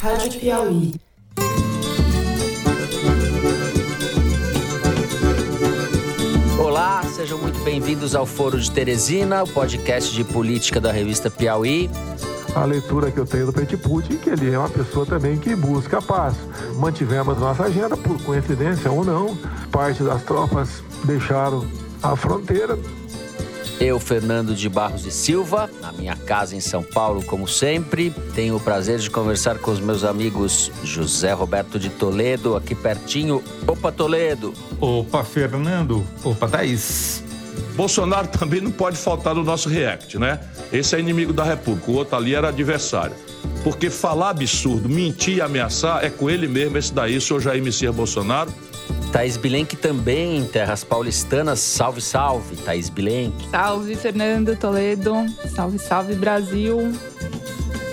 Rádio Piauí. Olá, sejam muito bem-vindos ao Foro de Teresina, o podcast de política da revista Piauí. A leitura que eu tenho do Petit Putin, que ele é uma pessoa também que busca a paz. Mantivemos nossa agenda, por coincidência ou não, parte das tropas deixaram a fronteira, eu, Fernando de Barros e Silva, na minha casa em São Paulo, como sempre. Tenho o prazer de conversar com os meus amigos José Roberto de Toledo, aqui pertinho. Opa, Toledo! Opa, Fernando! Opa, Thaís! Bolsonaro também não pode faltar no nosso react, né? Esse é inimigo da República, o outro ali era adversário. Porque falar absurdo, mentir e ameaçar é com ele mesmo, esse daí, o senhor Jair Messias Bolsonaro. Thaís Bilenque também em terras paulistanas. Salve, salve, Thaís Bilenque. Salve, Fernando Toledo. Salve, salve, Brasil.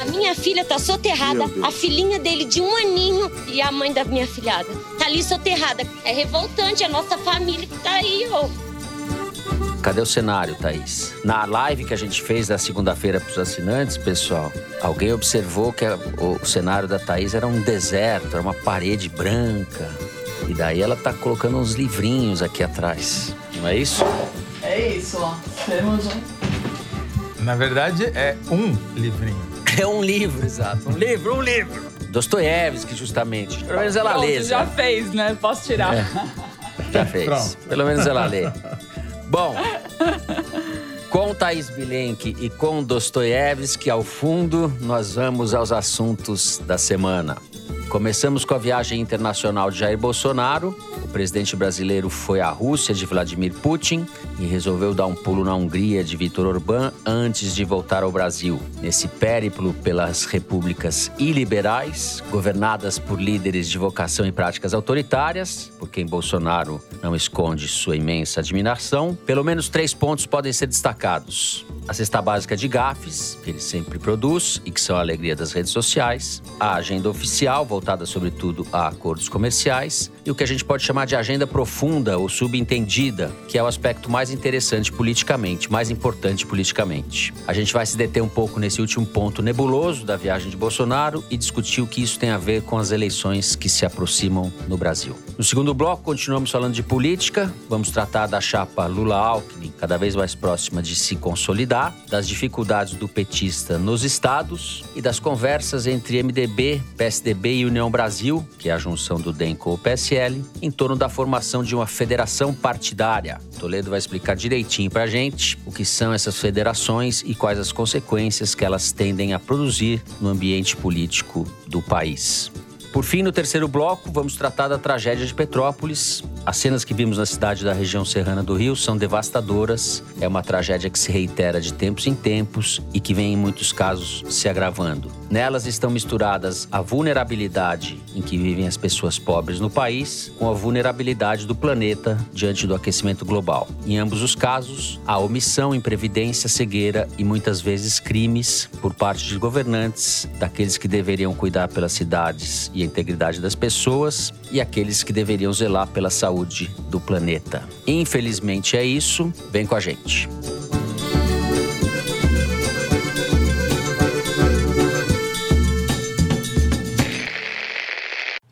A minha filha tá soterrada, a filhinha dele de um aninho e a mãe da minha filhada. Tá ali soterrada. É revoltante a nossa família que tá aí, ó. Cadê o cenário, Thaís? Na live que a gente fez na segunda-feira para os assinantes, pessoal, alguém observou que o cenário da Thaís era um deserto, era uma parede branca. E daí ela tá colocando uns livrinhos aqui atrás. Não é isso? É isso, ó. Temos um. Na verdade, é um livrinho. É um livro, exato. Um livro, um livro. Dostoiévski, justamente. Pelo menos ela Pronto, lê. Já fez, né? Posso tirar. É. Já fez. Pronto. Pelo menos ela lê. Bom, com Thaís Bilenque e com Dostoiévski ao fundo, nós vamos aos assuntos da semana. Começamos com a viagem internacional de Jair Bolsonaro. O presidente brasileiro foi à Rússia de Vladimir Putin e resolveu dar um pulo na Hungria de Viktor Orbán antes de voltar ao Brasil. Nesse périplo pelas repúblicas iliberais, governadas por líderes de vocação e práticas autoritárias, por quem Bolsonaro não esconde sua imensa admiração, pelo menos três pontos podem ser destacados a cesta básica de gafes, que ele sempre produz e que são a alegria das redes sociais, a agenda oficial, voltada sobretudo a acordos comerciais, e o que a gente pode chamar de agenda profunda ou subentendida, que é o aspecto mais interessante politicamente, mais importante politicamente. A gente vai se deter um pouco nesse último ponto nebuloso da viagem de Bolsonaro e discutir o que isso tem a ver com as eleições que se aproximam no Brasil. No segundo bloco, continuamos falando de política, vamos tratar da chapa Lula-Alckmin, cada vez mais próxima de se consolidar, das dificuldades do petista nos estados e das conversas entre MDB, PSDB e União Brasil, que é a junção do DEM com o PSL PSL em torno da formação de uma federação partidária. Toledo vai explicar direitinho para a gente o que são essas federações e quais as consequências que elas tendem a produzir no ambiente político do país. Por fim, no terceiro bloco, vamos tratar da tragédia de Petrópolis. As cenas que vimos na cidade da região serrana do Rio são devastadoras. É uma tragédia que se reitera de tempos em tempos e que vem, em muitos casos, se agravando. Nelas estão misturadas a vulnerabilidade em que vivem as pessoas pobres no país com a vulnerabilidade do planeta diante do aquecimento global. Em ambos os casos, há omissão, imprevidência, cegueira e muitas vezes crimes por parte de governantes, daqueles que deveriam cuidar pelas cidades e a integridade das pessoas e aqueles que deveriam zelar pela saúde do planeta. Infelizmente é isso. Vem com a gente.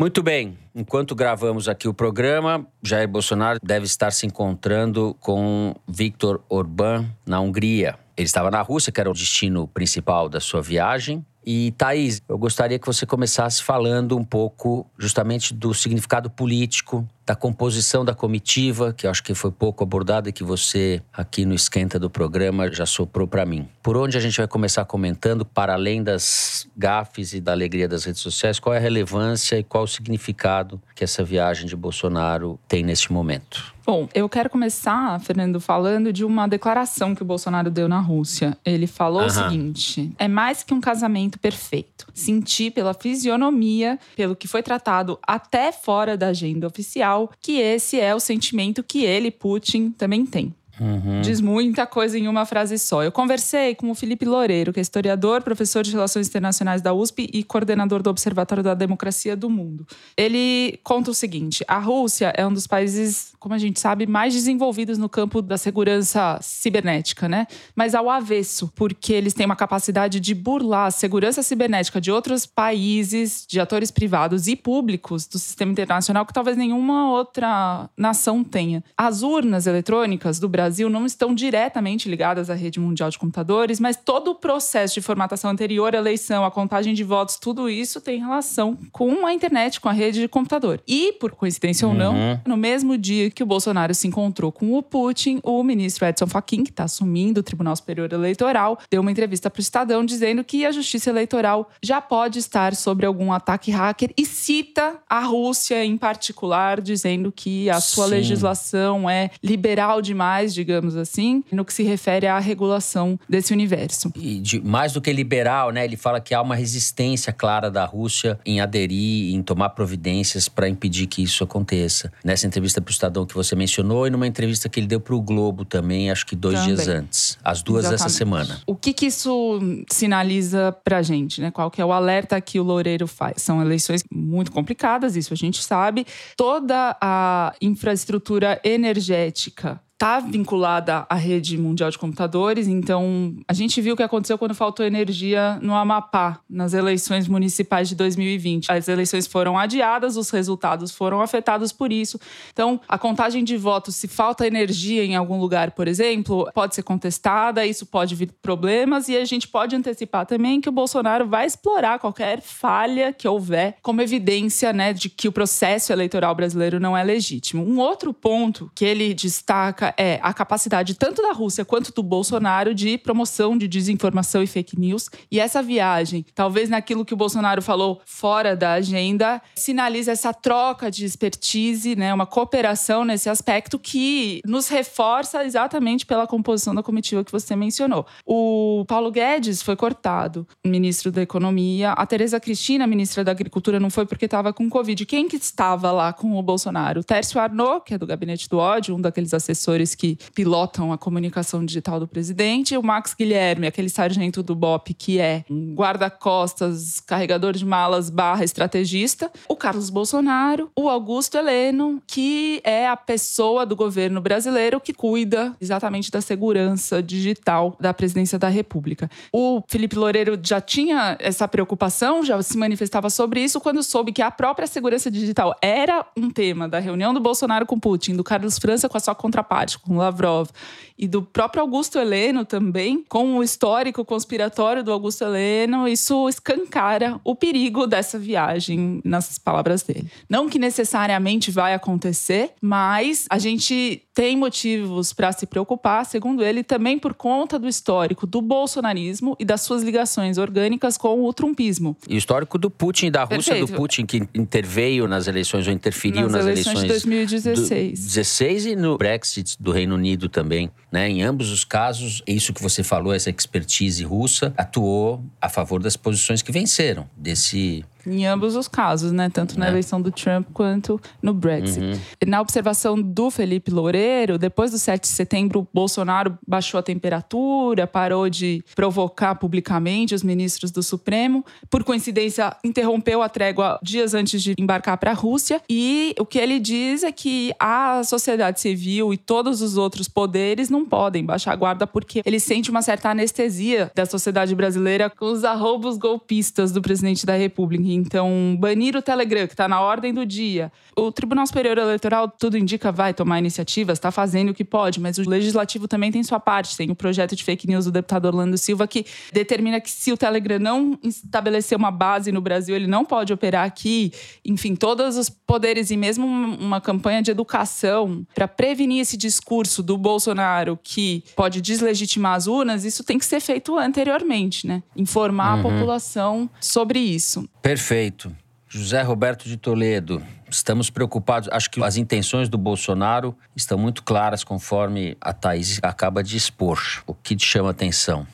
Muito bem, enquanto gravamos aqui o programa, Jair Bolsonaro deve estar se encontrando com Viktor Orbán na Hungria. Ele estava na Rússia, que era o destino principal da sua viagem. E Thaís, eu gostaria que você começasse falando um pouco justamente do significado político da composição da comitiva, que acho que foi pouco abordada e que você aqui no esquenta do programa já soprou para mim. Por onde a gente vai começar comentando, para além das gafes e da alegria das redes sociais, qual é a relevância e qual o significado que essa viagem de Bolsonaro tem neste momento? Bom, eu quero começar, Fernando, falando de uma declaração que o Bolsonaro deu na Rússia. Ele falou uhum. o seguinte: é mais que um casamento perfeito. Senti pela fisionomia, pelo que foi tratado até fora da agenda oficial, que esse é o sentimento que ele, Putin, também tem. Uhum. Diz muita coisa em uma frase só. Eu conversei com o Felipe Loureiro, que é historiador, professor de Relações Internacionais da USP e coordenador do Observatório da Democracia do Mundo. Ele conta o seguinte: a Rússia é um dos países, como a gente sabe, mais desenvolvidos no campo da segurança cibernética, né? Mas ao avesso, porque eles têm uma capacidade de burlar a segurança cibernética de outros países, de atores privados e públicos do sistema internacional que talvez nenhuma outra nação tenha. As urnas eletrônicas do Brasil não estão diretamente ligadas à rede mundial de computadores, mas todo o processo de formatação anterior à eleição, a contagem de votos, tudo isso tem relação com a internet, com a rede de computador. E, por coincidência uhum. ou não, uhum. no mesmo dia que o Bolsonaro se encontrou com o Putin, o ministro Edson Fachin, que está assumindo o Tribunal Superior Eleitoral, deu uma entrevista para o Estadão dizendo que a Justiça Eleitoral já pode estar sobre algum ataque hacker e cita a Rússia em particular, dizendo que a sua Sim. legislação é liberal demais, digamos assim, no que se refere à regulação desse universo. E de, mais do que liberal, né? Ele fala que há uma resistência clara da Rússia em aderir, em tomar providências para impedir que isso aconteça. Nessa entrevista para o Estadão que você mencionou e numa entrevista que ele deu para o Globo também, acho que dois também. dias antes. As duas Exatamente. essa semana. O que, que isso sinaliza para a gente, né? Qual que é o alerta que o Loureiro faz? São eleições muito complicadas, isso a gente sabe. Toda a infraestrutura energética está vinculada à rede mundial de computadores. Então, a gente viu o que aconteceu quando faltou energia no Amapá, nas eleições municipais de 2020. As eleições foram adiadas, os resultados foram afetados por isso. Então, a contagem de votos, se falta energia em algum lugar, por exemplo, pode ser contestada, isso pode vir problemas e a gente pode antecipar também que o Bolsonaro vai explorar qualquer falha que houver como evidência, né, de que o processo eleitoral brasileiro não é legítimo. Um outro ponto que ele destaca é a capacidade tanto da Rússia quanto do Bolsonaro de promoção de desinformação e fake news. E essa viagem, talvez naquilo que o Bolsonaro falou fora da agenda, sinaliza essa troca de expertise, né, uma cooperação nesse aspecto que nos reforça exatamente pela composição da comitiva que você mencionou. O Paulo Guedes foi cortado, ministro da Economia. A Tereza Cristina, ministra da Agricultura, não foi porque estava com Covid. Quem que estava lá com o Bolsonaro? O Tércio Arnaud, que é do Gabinete do Ódio, um daqueles assessores que pilotam a comunicação digital do presidente, o Max Guilherme, aquele sargento do BOP que é um guarda-costas, carregador de malas barra estrategista, o Carlos Bolsonaro, o Augusto Heleno, que é a pessoa do governo brasileiro que cuida exatamente da segurança digital da presidência da República. O Felipe Loureiro já tinha essa preocupação, já se manifestava sobre isso quando soube que a própria segurança digital era um tema da reunião do Bolsonaro com Putin, do Carlos França com a sua contraparte com Lavrov, e do próprio Augusto Heleno também, com o histórico conspiratório do Augusto Heleno, isso escancara o perigo dessa viagem, nas palavras dele. Não que necessariamente vai acontecer, mas a gente tem motivos para se preocupar, segundo ele, também por conta do histórico do bolsonarismo e das suas ligações orgânicas com o trumpismo. E o histórico do Putin e da Rússia Perfeito. do Putin, que interveio nas eleições ou interferiu nas, nas eleições, eleições de 2016. 16 e no Brexit do Reino Unido também. Né? Em ambos os casos, isso que você falou, essa expertise russa, atuou a favor das posições que venceram desse em ambos os casos, né? Tanto na é. eleição do Trump quanto no Brexit. Uhum. Na observação do Felipe Loureiro, depois do 7 de setembro, o Bolsonaro baixou a temperatura, parou de provocar publicamente os ministros do Supremo. Por coincidência, interrompeu a trégua dias antes de embarcar para a Rússia. E o que ele diz é que a sociedade civil e todos os outros poderes não podem baixar a guarda porque ele sente uma certa anestesia da sociedade brasileira com os arroubos golpistas do presidente da República. Então, banir o Telegram, que está na ordem do dia. O Tribunal Superior Eleitoral, tudo indica, vai tomar iniciativas, está fazendo o que pode, mas o Legislativo também tem sua parte. Tem o projeto de fake news do deputado Orlando Silva, que determina que se o Telegram não estabelecer uma base no Brasil, ele não pode operar aqui. Enfim, todos os poderes e mesmo uma campanha de educação para prevenir esse discurso do Bolsonaro que pode deslegitimar as urnas, isso tem que ser feito anteriormente, né? Informar uhum. a população sobre isso. Perfeito. José Roberto de Toledo, estamos preocupados. Acho que as intenções do Bolsonaro estão muito claras, conforme a Thaís acaba de expor. O que te chama atenção?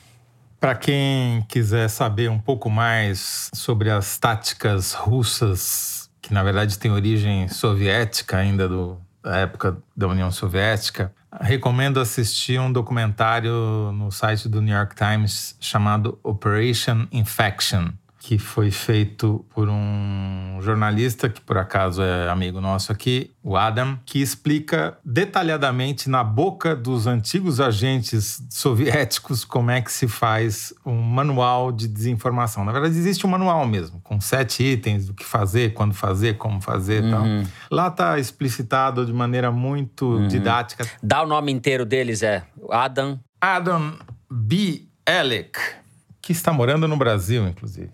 Para quem quiser saber um pouco mais sobre as táticas russas, que na verdade têm origem soviética ainda do, da época da União Soviética, Recomendo assistir um documentário no site do New York Times chamado Operation Infection que foi feito por um jornalista, que por acaso é amigo nosso aqui, o Adam, que explica detalhadamente na boca dos antigos agentes soviéticos como é que se faz um manual de desinformação. Na verdade, existe um manual mesmo, com sete itens do que fazer, quando fazer, como fazer e uhum. tal. Lá está explicitado de maneira muito uhum. didática. Dá o nome inteiro deles, é Adam. Adam B. Alec que está morando no Brasil, inclusive.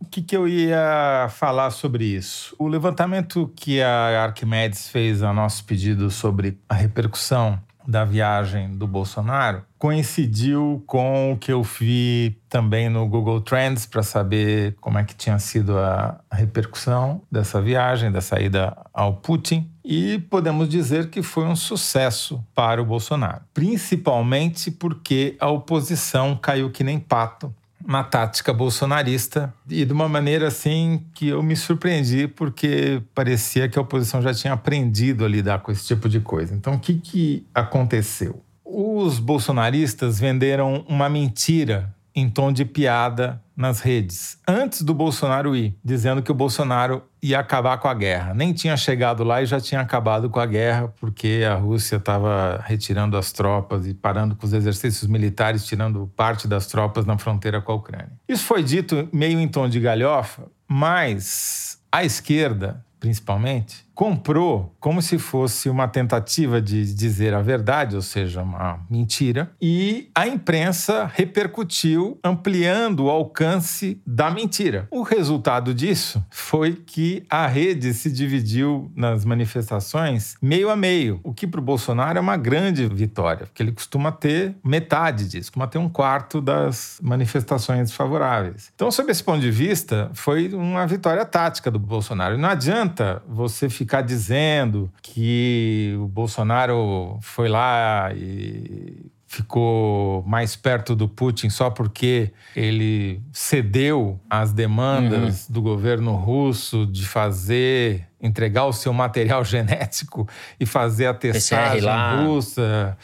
O que, que eu ia falar sobre isso? O levantamento que a Arquimedes fez a nosso pedido sobre a repercussão da viagem do Bolsonaro coincidiu com o que eu vi também no Google Trends para saber como é que tinha sido a repercussão dessa viagem, dessa ida ao Putin. E podemos dizer que foi um sucesso para o Bolsonaro, principalmente porque a oposição caiu que nem pato uma tática bolsonarista e de uma maneira assim que eu me surpreendi porque parecia que a oposição já tinha aprendido a lidar com esse tipo de coisa. Então, o que, que aconteceu? Os bolsonaristas venderam uma mentira em tom de piada nas redes, antes do Bolsonaro ir, dizendo que o Bolsonaro ia acabar com a guerra. Nem tinha chegado lá e já tinha acabado com a guerra, porque a Rússia estava retirando as tropas e parando com os exercícios militares, tirando parte das tropas na fronteira com a Ucrânia. Isso foi dito meio em tom de galhofa, mas a esquerda, principalmente, comprou como se fosse uma tentativa de dizer a verdade, ou seja, uma mentira, e a imprensa repercutiu, ampliando o alcance da mentira. O resultado disso foi que a rede se dividiu nas manifestações meio a meio, o que para o Bolsonaro é uma grande vitória, porque ele costuma ter metade disso, costuma ter um quarto das manifestações favoráveis. Então, sob esse ponto de vista, foi uma vitória tática do Bolsonaro. Não adianta você ficar ficar dizendo que o Bolsonaro foi lá e ficou mais perto do Putin só porque ele cedeu às demandas uhum. do governo russo de fazer entregar o seu material genético e fazer a testagem russa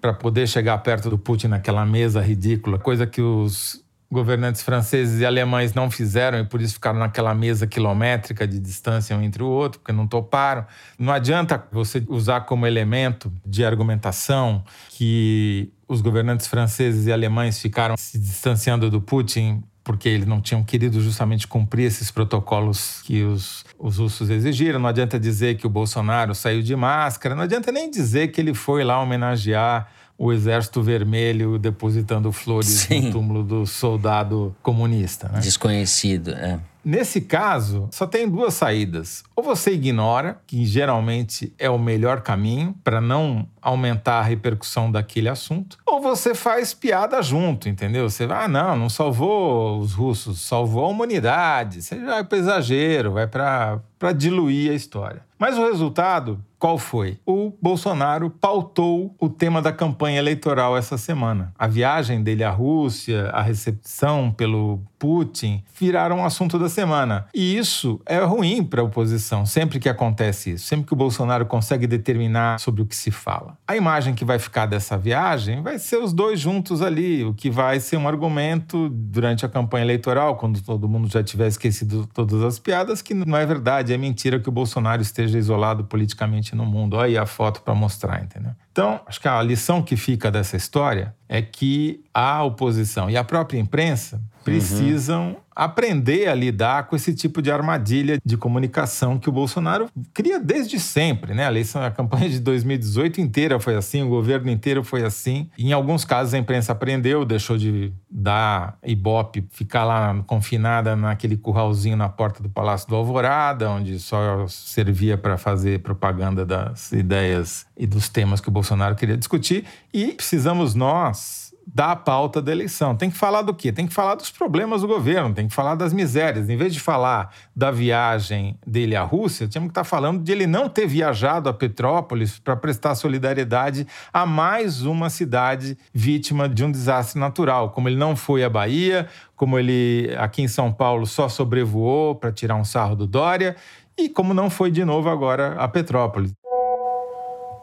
para poder chegar perto do Putin naquela mesa ridícula, coisa que os governantes franceses e alemães não fizeram e por isso ficaram naquela mesa quilométrica de distância um entre o outro, porque não toparam. Não adianta você usar como elemento de argumentação que os governantes franceses e alemães ficaram se distanciando do Putin porque eles não tinham querido justamente cumprir esses protocolos que os, os russos exigiram. Não adianta dizer que o Bolsonaro saiu de máscara, não adianta nem dizer que ele foi lá homenagear o Exército Vermelho depositando flores Sim. no túmulo do soldado comunista. Né? Desconhecido, é. Nesse caso, só tem duas saídas. Ou você ignora, que geralmente é o melhor caminho para não aumentar a repercussão daquele assunto, ou você faz piada junto, entendeu? Você vai, ah, não, não salvou os russos, salvou a humanidade. Você vai para exagero, vai para diluir a história. Mas o resultado, qual foi? O Bolsonaro pautou o tema da campanha eleitoral essa semana. A viagem dele à Rússia, a recepção pelo Putin, viraram um assunto da semana. E isso é ruim para a oposição, sempre que acontece isso, sempre que o Bolsonaro consegue determinar sobre o que se fala. A imagem que vai ficar dessa viagem vai ser os dois juntos ali, o que vai ser um argumento durante a campanha eleitoral, quando todo mundo já tiver esquecido todas as piadas, que não é verdade, é mentira que o Bolsonaro esteja isolado politicamente no mundo. Olha aí a foto para mostrar, entendeu? Então, acho que a lição que fica dessa história é que a oposição e a própria imprensa precisam uhum. Aprender a lidar com esse tipo de armadilha de comunicação que o Bolsonaro cria desde sempre, né? A eleição, a campanha de 2018 inteira foi assim, o governo inteiro foi assim. Em alguns casos a imprensa aprendeu, deixou de dar ibope, ficar lá confinada naquele curralzinho na porta do Palácio do Alvorada, onde só servia para fazer propaganda das ideias e dos temas que o Bolsonaro queria discutir. E precisamos nós da pauta da eleição. Tem que falar do quê? Tem que falar dos problemas do governo, tem que falar das misérias. Em vez de falar da viagem dele à Rússia, tínhamos que estar falando de ele não ter viajado a Petrópolis para prestar solidariedade a mais uma cidade vítima de um desastre natural. Como ele não foi à Bahia, como ele aqui em São Paulo só sobrevoou para tirar um sarro do Dória, e como não foi de novo agora a Petrópolis.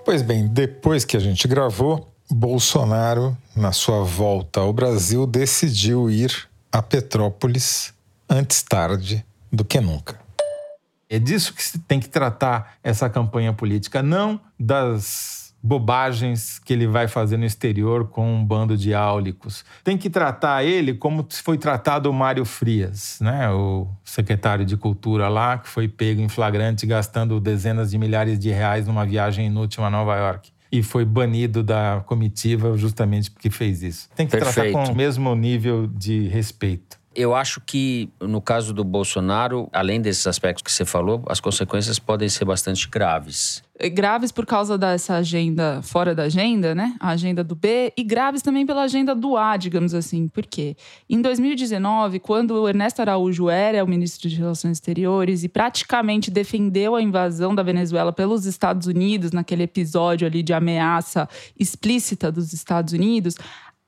Pois bem, depois que a gente gravou, Bolsonaro, na sua volta ao Brasil, decidiu ir a Petrópolis antes tarde do que nunca. É disso que se tem que tratar essa campanha política, não das bobagens que ele vai fazer no exterior com um bando de áulicos. Tem que tratar ele como foi tratado o Mário Frias, né? o secretário de Cultura lá, que foi pego em flagrante gastando dezenas de milhares de reais numa viagem inútil a Nova York e foi banido da comitiva justamente porque fez isso. Tem que Perfeito. tratar com o mesmo nível de respeito. Eu acho que, no caso do Bolsonaro, além desses aspectos que você falou, as consequências podem ser bastante graves. Graves por causa dessa agenda fora da agenda, né? A agenda do B, e graves também pela agenda do A, digamos assim. Por quê? Em 2019, quando Ernesto Araújo era o ministro de Relações Exteriores e praticamente defendeu a invasão da Venezuela pelos Estados Unidos, naquele episódio ali de ameaça explícita dos Estados Unidos,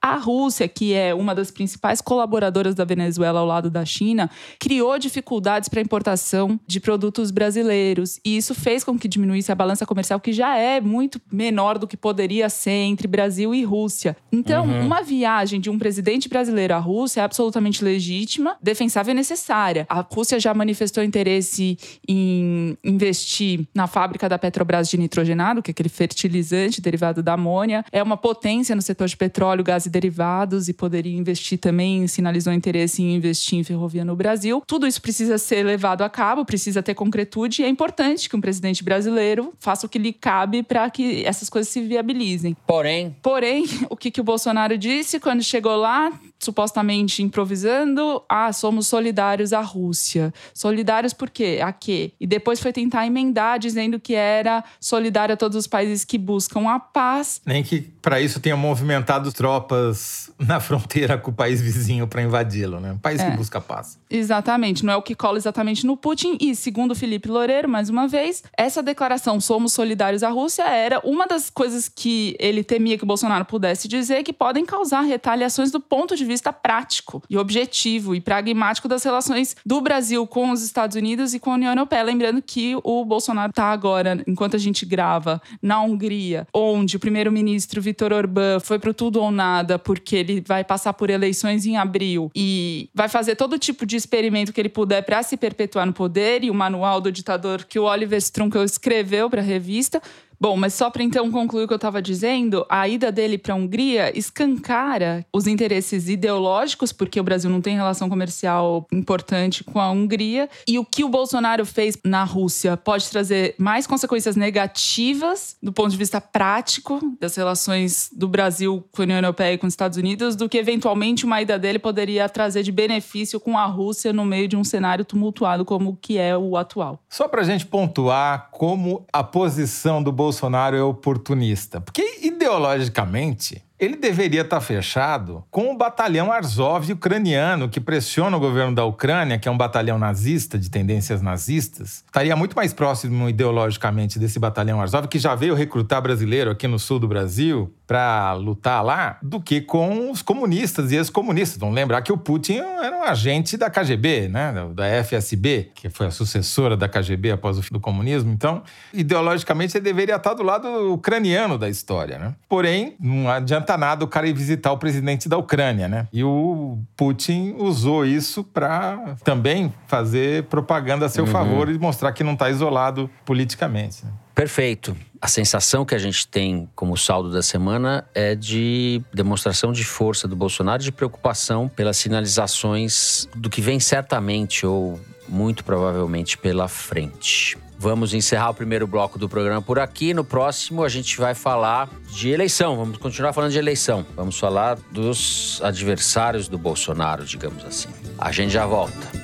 a Rússia, que é uma das principais colaboradoras da Venezuela ao lado da China, criou dificuldades para a importação de produtos brasileiros. E isso fez com que diminuísse a balança comercial, que já é muito menor do que poderia ser entre Brasil e Rússia. Então, uhum. uma viagem de um presidente brasileiro à Rússia é absolutamente legítima, defensável e necessária. A Rússia já manifestou interesse em investir na fábrica da Petrobras de nitrogenado, que é aquele fertilizante derivado da amônia. É uma potência no setor de petróleo, gás e derivados e poderia investir também, sinalizou interesse em investir em ferrovia no Brasil. Tudo isso precisa ser levado a cabo, precisa ter concretude e é importante que um presidente brasileiro faça o que lhe cabe para que essas coisas se viabilizem. Porém, porém, o que, que o Bolsonaro disse quando chegou lá? Supostamente improvisando, ah, somos solidários à Rússia. Solidários por quê? A quê? E depois foi tentar emendar dizendo que era solidário a todos os países que buscam a paz. Nem que para isso tenha movimentado tropas na fronteira com o país vizinho para invadi-lo, né? Um país é. que busca paz. Exatamente, não é o que cola exatamente no Putin. E segundo Felipe Loureiro, mais uma vez, essa declaração somos solidários à Rússia era uma das coisas que ele temia que o Bolsonaro pudesse dizer que podem causar retaliações do ponto de vista prático e objetivo e pragmático das relações do Brasil com os Estados Unidos e com a União Europeia. Lembrando que o Bolsonaro está agora, enquanto a gente grava, na Hungria, onde o primeiro-ministro Vitor Orbán foi pro tudo ou nada, porque ele vai passar por eleições em abril e vai fazer todo tipo de experimento que ele puder para se perpetuar no poder. E o manual do ditador que o Oliver Strunkel escreveu para a revista Bom, mas só para então concluir o que eu estava dizendo, a ida dele para a Hungria escancara os interesses ideológicos, porque o Brasil não tem relação comercial importante com a Hungria, e o que o Bolsonaro fez na Rússia pode trazer mais consequências negativas do ponto de vista prático das relações do Brasil com a União Europeia e com os Estados Unidos do que eventualmente uma ida dele poderia trazer de benefício com a Rússia no meio de um cenário tumultuado como o que é o atual. Só para a gente pontuar como a posição do Bolsonaro Bolsonaro é oportunista. Porque ideologicamente, ele deveria estar fechado com o batalhão Arzov ucraniano, que pressiona o governo da Ucrânia, que é um batalhão nazista, de tendências nazistas. Estaria muito mais próximo ideologicamente desse batalhão Arzov, que já veio recrutar brasileiro aqui no sul do Brasil para lutar lá, do que com os comunistas e ex-comunistas. Vamos lembrar que o Putin era um agente da KGB, né? da FSB, que foi a sucessora da KGB após o fim do comunismo. Então, ideologicamente, ele deveria estar do lado ucraniano da história. Né? Porém, não adianta nada o cara ir visitar o presidente da Ucrânia, né? E o Putin usou isso para também fazer propaganda a seu uhum. favor e mostrar que não está isolado politicamente. Né? Perfeito. A sensação que a gente tem como saldo da semana é de demonstração de força do Bolsonaro, de preocupação pelas sinalizações do que vem certamente ou muito provavelmente pela frente. Vamos encerrar o primeiro bloco do programa por aqui. No próximo, a gente vai falar de eleição. Vamos continuar falando de eleição. Vamos falar dos adversários do Bolsonaro, digamos assim. A gente já volta.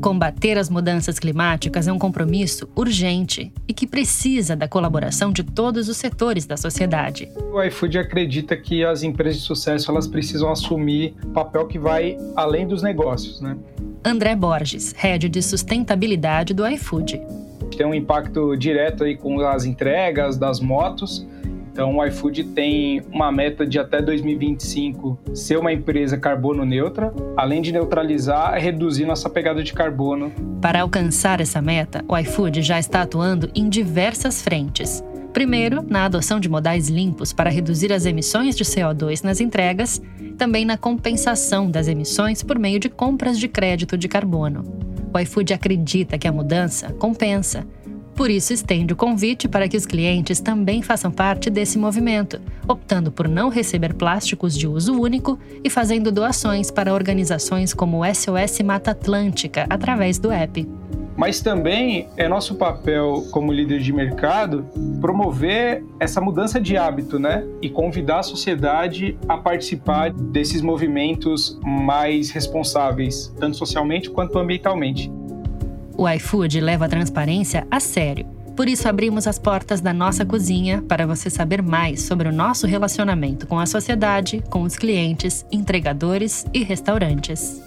Combater as mudanças climáticas é um compromisso urgente e que precisa da colaboração de todos os setores da sociedade. O iFood acredita que as empresas de sucesso elas precisam assumir papel que vai além dos negócios, né? André Borges, head de sustentabilidade do iFood. Tem um impacto direto aí com as entregas das motos Então, o iFood tem uma meta de até 2025 ser uma empresa carbono neutra, além de neutralizar, reduzir nossa pegada de carbono. Para alcançar essa meta, o iFood já está atuando em diversas frentes. Primeiro, na adoção de modais limpos para reduzir as emissões de CO2 nas entregas, também na compensação das emissões por meio de compras de crédito de carbono. O iFood acredita que a mudança compensa. Por isso, estende o convite para que os clientes também façam parte desse movimento, optando por não receber plásticos de uso único e fazendo doações para organizações como o SOS Mata Atlântica através do app mas também é nosso papel como líder de mercado promover essa mudança de hábito, né? E convidar a sociedade a participar desses movimentos mais responsáveis, tanto socialmente quanto ambientalmente. O iFood leva a transparência a sério. Por isso, abrimos as portas da nossa cozinha para você saber mais sobre o nosso relacionamento com a sociedade, com os clientes, entregadores e restaurantes.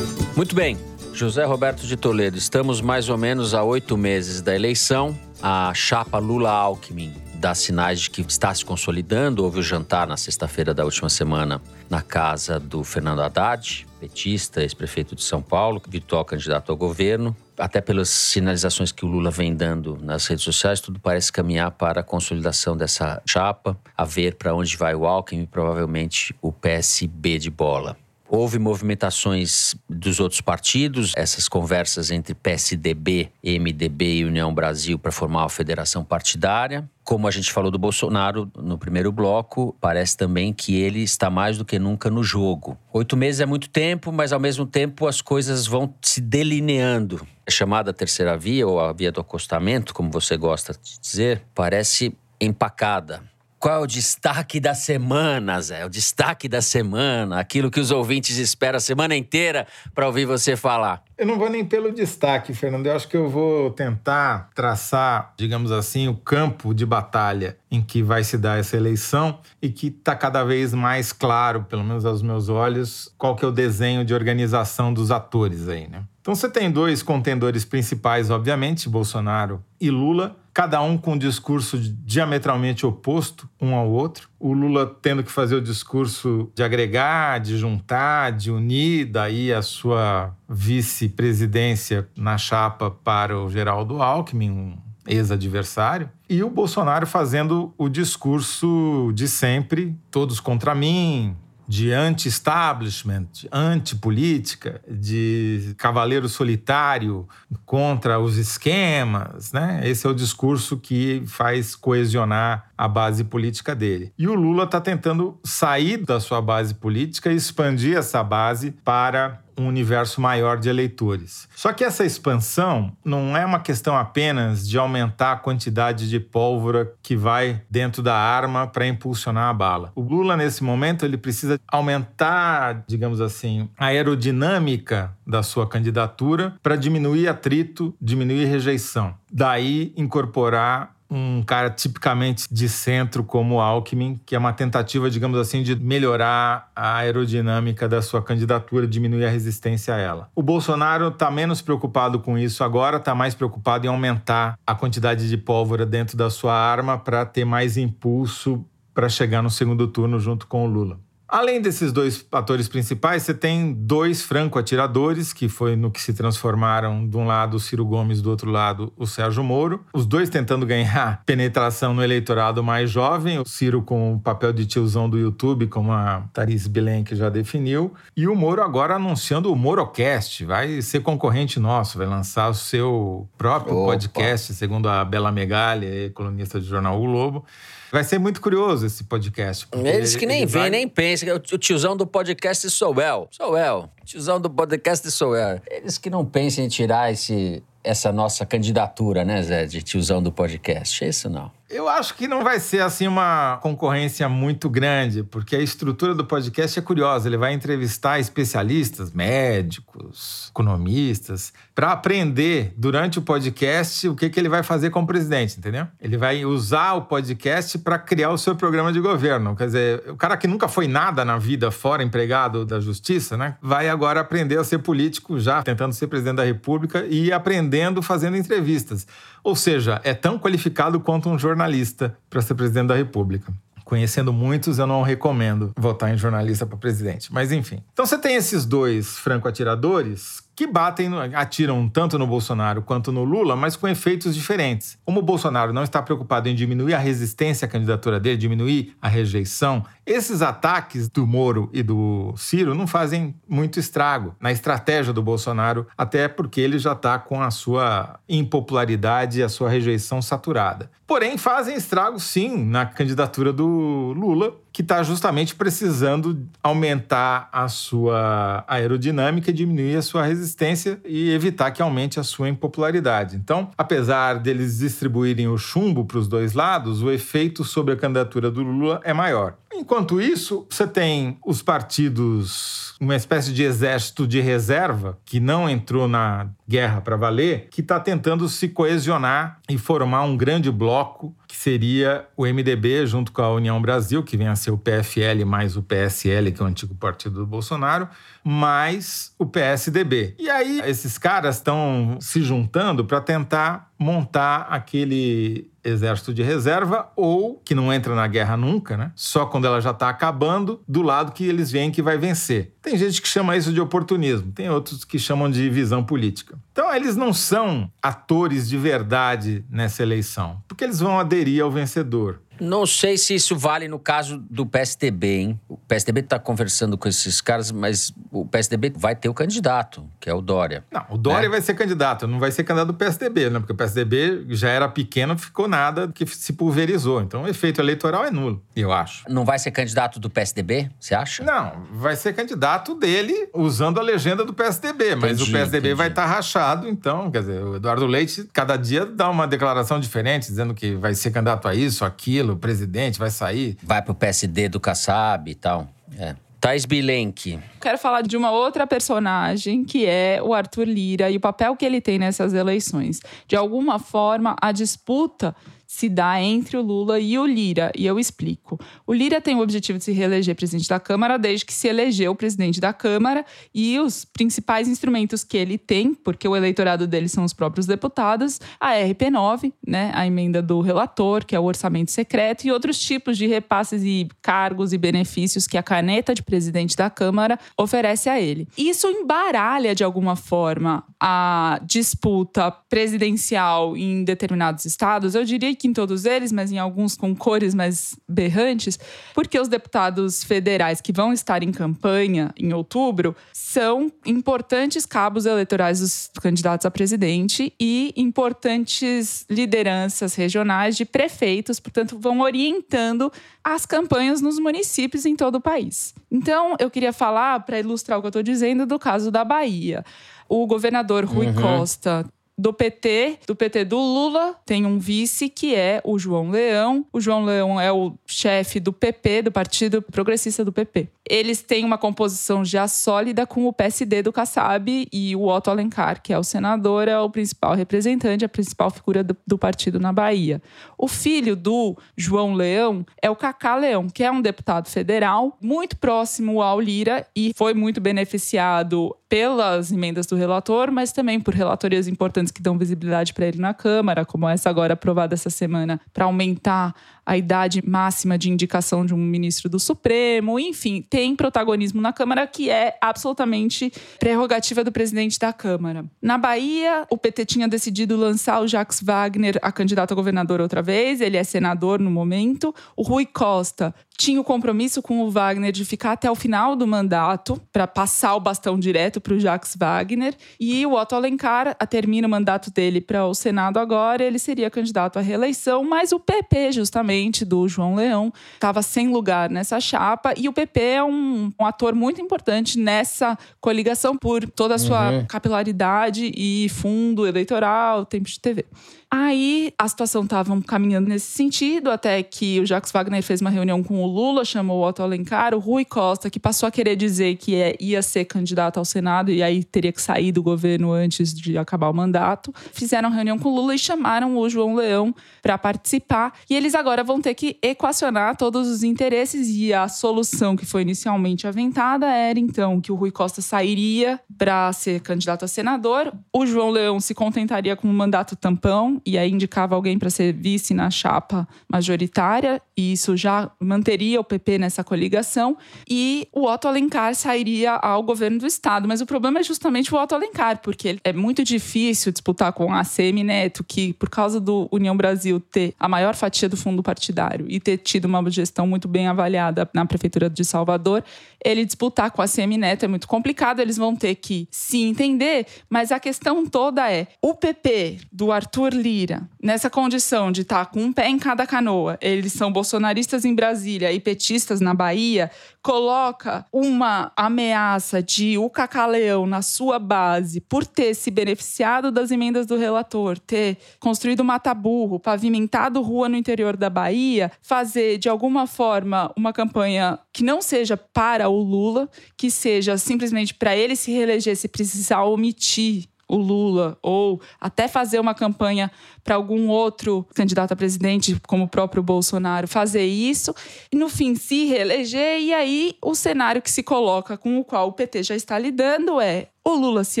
Muito bem, José Roberto de Toledo, estamos mais ou menos a oito meses da eleição. A chapa Lula-Alckmin dá sinais de que está se consolidando. Houve o jantar na sexta-feira da última semana na casa do Fernando Haddad, petista, ex-prefeito de São Paulo, virtual candidato ao governo. Até pelas sinalizações que o Lula vem dando nas redes sociais, tudo parece caminhar para a consolidação dessa chapa, a ver para onde vai o Alckmin e provavelmente o PSB de bola. Houve movimentações dos outros partidos, essas conversas entre PSDB, MDB e União Brasil para formar uma federação partidária. Como a gente falou do Bolsonaro no primeiro bloco, parece também que ele está mais do que nunca no jogo. Oito meses é muito tempo, mas ao mesmo tempo as coisas vão se delineando. A chamada terceira via, ou a via do acostamento, como você gosta de dizer, parece empacada qual é o destaque da semana, Zé? O destaque da semana, aquilo que os ouvintes esperam a semana inteira para ouvir você falar. Eu não vou nem pelo destaque, Fernando. Eu acho que eu vou tentar traçar, digamos assim, o campo de batalha em que vai se dar essa eleição e que está cada vez mais claro, pelo menos aos meus olhos, qual que é o desenho de organização dos atores aí, né? Então você tem dois contendores principais, obviamente, Bolsonaro e Lula cada um com um discurso diametralmente oposto um ao outro. O Lula tendo que fazer o discurso de agregar, de juntar, de unir, daí a sua vice-presidência na chapa para o Geraldo Alckmin, um ex-adversário. E o Bolsonaro fazendo o discurso de sempre: todos contra mim, de anti-establishment, anti-política, de cavaleiro solitário contra os esquemas, né? Esse é o discurso que faz coesionar a base política dele. E o Lula está tentando sair da sua base política e expandir essa base para um universo maior de eleitores. Só que essa expansão não é uma questão apenas de aumentar a quantidade de pólvora que vai dentro da arma para impulsionar a bala. O Lula nesse momento ele precisa aumentar, digamos assim, a aerodinâmica da sua candidatura para diminuir atrito, diminuir rejeição. Daí incorporar um cara tipicamente de centro como Alckmin, que é uma tentativa, digamos assim, de melhorar a aerodinâmica da sua candidatura, diminuir a resistência a ela. O Bolsonaro está menos preocupado com isso agora, está mais preocupado em aumentar a quantidade de pólvora dentro da sua arma para ter mais impulso para chegar no segundo turno junto com o Lula. Além desses dois atores principais, você tem dois franco-atiradores, que foi no que se transformaram, de um lado o Ciro Gomes, do outro lado o Sérgio Moro. Os dois tentando ganhar penetração no eleitorado mais jovem. O Ciro com o papel de tiozão do YouTube, como a Thaís Bilenque já definiu. E o Moro agora anunciando o Morocast. Vai ser concorrente nosso, vai lançar o seu próprio Opa. podcast, segundo a Bela Megali, colunista do jornal O Globo. Vai ser muito curioso esse podcast. Eles que nem vêm, vai... nem pensam. O tiozão do podcast sou eu. Sou eu. Tiozão do podcast sou eu. Eles que não pensem em tirar esse essa nossa candidatura, né, Zé, de tiozão do podcast. É isso não? Eu acho que não vai ser assim uma concorrência muito grande, porque a estrutura do podcast é curiosa. Ele vai entrevistar especialistas, médicos, economistas, para aprender durante o podcast o que, que ele vai fazer como presidente, entendeu? Ele vai usar o podcast para criar o seu programa de governo. Quer dizer, o cara que nunca foi nada na vida fora empregado da justiça, né? Vai agora aprender a ser político já, tentando ser presidente da República e aprendendo fazendo entrevistas. Ou seja, é tão qualificado quanto um jornalista para ser presidente da República. Conhecendo muitos, eu não recomendo votar em jornalista para presidente. Mas enfim. Então você tem esses dois franco-atiradores que batem, atiram tanto no Bolsonaro quanto no Lula, mas com efeitos diferentes. Como o Bolsonaro não está preocupado em diminuir a resistência à candidatura dele, diminuir a rejeição, esses ataques do Moro e do Ciro não fazem muito estrago na estratégia do Bolsonaro, até porque ele já está com a sua impopularidade e a sua rejeição saturada. Porém, fazem estrago sim na candidatura do Lula, que está justamente precisando aumentar a sua aerodinâmica, diminuir a sua resistência e evitar que aumente a sua impopularidade. Então, apesar deles distribuírem o chumbo para os dois lados, o efeito sobre a candidatura do Lula é maior. Enquanto isso, você tem os partidos, uma espécie de exército de reserva, que não entrou na guerra para valer, que está tentando se coesionar e formar um grande bloco, seria o MDB junto com a União Brasil, que vem a ser o PFL mais o PSL, que é o antigo partido do Bolsonaro, mais o PSDB. E aí, esses caras estão se juntando para tentar montar aquele exército de reserva ou que não entra na guerra nunca, né? Só quando ela já está acabando, do lado que eles veem que vai vencer. Tem gente que chama isso de oportunismo, tem outros que chamam de visão política. Então, eles não são atores de verdade nessa eleição, porque eles vão aderir ao vencedor. Não sei se isso vale no caso do PSDB, hein? O PSDB está conversando com esses caras, mas o PSDB vai ter o candidato, que é o Dória. Não, o Dória é. vai ser candidato, não vai ser candidato do PSDB, né? Porque o PSDB já era pequeno, ficou nada que se pulverizou. Então o efeito eleitoral é nulo, eu acho. Não vai ser candidato do PSDB, você acha? Não, vai ser candidato dele usando a legenda do PSDB, mas entendi, o PSDB entendi. vai estar tá rachado, então, quer dizer, o Eduardo Leite cada dia dá uma declaração diferente, dizendo que vai ser candidato a isso, aquilo o presidente vai sair. Vai pro PSD do Kassab e tal. É. Thais Bilenque. Quero falar de uma outra personagem, que é o Arthur Lira, e o papel que ele tem nessas eleições. De alguma forma, a disputa se dá entre o Lula e o Lira, e eu explico. O Lira tem o objetivo de se reeleger presidente da Câmara desde que se elegeu presidente da Câmara, e os principais instrumentos que ele tem, porque o eleitorado dele são os próprios deputados, a RP9, né, a emenda do relator, que é o orçamento secreto, e outros tipos de repasses e cargos e benefícios que a caneta de presidente da Câmara oferece a ele. Isso embaralha de alguma forma a disputa presidencial em determinados estados. Eu diria que em todos eles, mas em alguns com cores mais berrantes, porque os deputados federais que vão estar em campanha em outubro são importantes cabos eleitorais dos candidatos a presidente e importantes lideranças regionais de prefeitos, portanto, vão orientando as campanhas nos municípios em todo o país. Então, eu queria falar, para ilustrar o que eu estou dizendo, do caso da Bahia. O governador Rui uhum. Costa do PT, do PT do Lula, tem um vice que é o João Leão. O João Leão é o chefe do PP, do Partido Progressista do PP. Eles têm uma composição já sólida com o PSD do Kassab e o Otto Alencar, que é o senador, é o principal representante, a principal figura do, do partido na Bahia. O filho do João Leão é o Cacá Leão, que é um deputado federal muito próximo ao Lira e foi muito beneficiado pelas emendas do relator, mas também por relatorias importantes que dão visibilidade para ele na Câmara, como essa agora aprovada essa semana, para aumentar a idade máxima de indicação de um ministro do Supremo, enfim, tem protagonismo na Câmara que é absolutamente prerrogativa do presidente da Câmara. Na Bahia, o PT tinha decidido lançar o Jacques Wagner a candidato a governador outra vez, ele é senador no momento. O Rui Costa tinha o compromisso com o Wagner de ficar até o final do mandato para passar o bastão direto para o Jacques Wagner e o Otto Alencar termina o mandato dele para o Senado agora, ele seria candidato à reeleição, mas o PP justamente do João Leão, estava sem lugar nessa chapa. E o PP é um, um ator muito importante nessa coligação por toda a sua uhum. capilaridade e fundo eleitoral, tempo de TV. Aí a situação estava caminhando nesse sentido, até que o Jacques Wagner fez uma reunião com o Lula, chamou o Otto Alencar, o Rui Costa, que passou a querer dizer que é, ia ser candidato ao Senado e aí teria que sair do governo antes de acabar o mandato. Fizeram reunião com o Lula e chamaram o João Leão para participar. E eles agora vão ter que equacionar todos os interesses e a solução que foi inicialmente aventada era então que o Rui Costa sairia para ser candidato a senador, o João Leão se contentaria com um mandato tampão e aí indicava alguém para ser vice na chapa majoritária, e isso já manteria o PP nessa coligação, e o Otto Alencar sairia ao governo do estado. Mas o problema é justamente o Otto Alencar, porque é muito difícil disputar com a ACM Neto, que por causa do União Brasil ter a maior fatia do fundo partidário e ter tido uma gestão muito bem avaliada na prefeitura de Salvador, ele disputar com a ACM Neto é muito complicado, eles vão ter que se entender, mas a questão toda é: o PP do Arthur Lira, nessa condição de estar tá com um pé em cada canoa, eles são bolsonaristas em Brasília e petistas na Bahia, coloca uma ameaça de o Cacaleão na sua base por ter se beneficiado das emendas do relator, ter construído mata-burro, pavimentado rua no interior da Bahia, fazer de alguma forma uma campanha que não seja para o Lula, que seja simplesmente para ele se reeleger se precisar omitir o Lula ou até fazer uma campanha para algum outro candidato a presidente, como o próprio Bolsonaro, fazer isso e no fim se reeleger. E aí o cenário que se coloca com o qual o PT já está lidando é o Lula se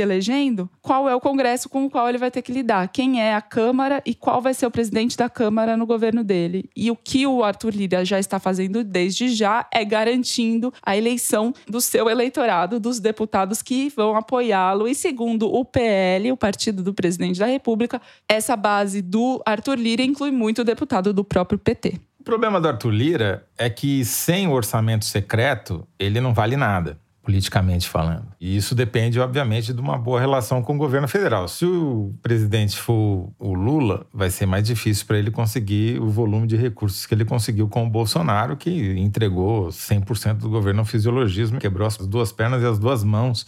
elegendo, qual é o Congresso com o qual ele vai ter que lidar? Quem é a Câmara e qual vai ser o presidente da Câmara no governo dele? E o que o Arthur Lira já está fazendo desde já é garantindo a eleição do seu eleitorado, dos deputados que vão apoiá-lo. E segundo o PL, o partido do presidente da República, essa base do Arthur Lira inclui muito o deputado do próprio PT. O problema do Arthur Lira é que sem o orçamento secreto, ele não vale nada politicamente falando. E isso depende, obviamente, de uma boa relação com o governo federal. Se o presidente for o Lula, vai ser mais difícil para ele conseguir o volume de recursos que ele conseguiu com o Bolsonaro, que entregou 100% do governo ao fisiologismo, quebrou as duas pernas e as duas mãos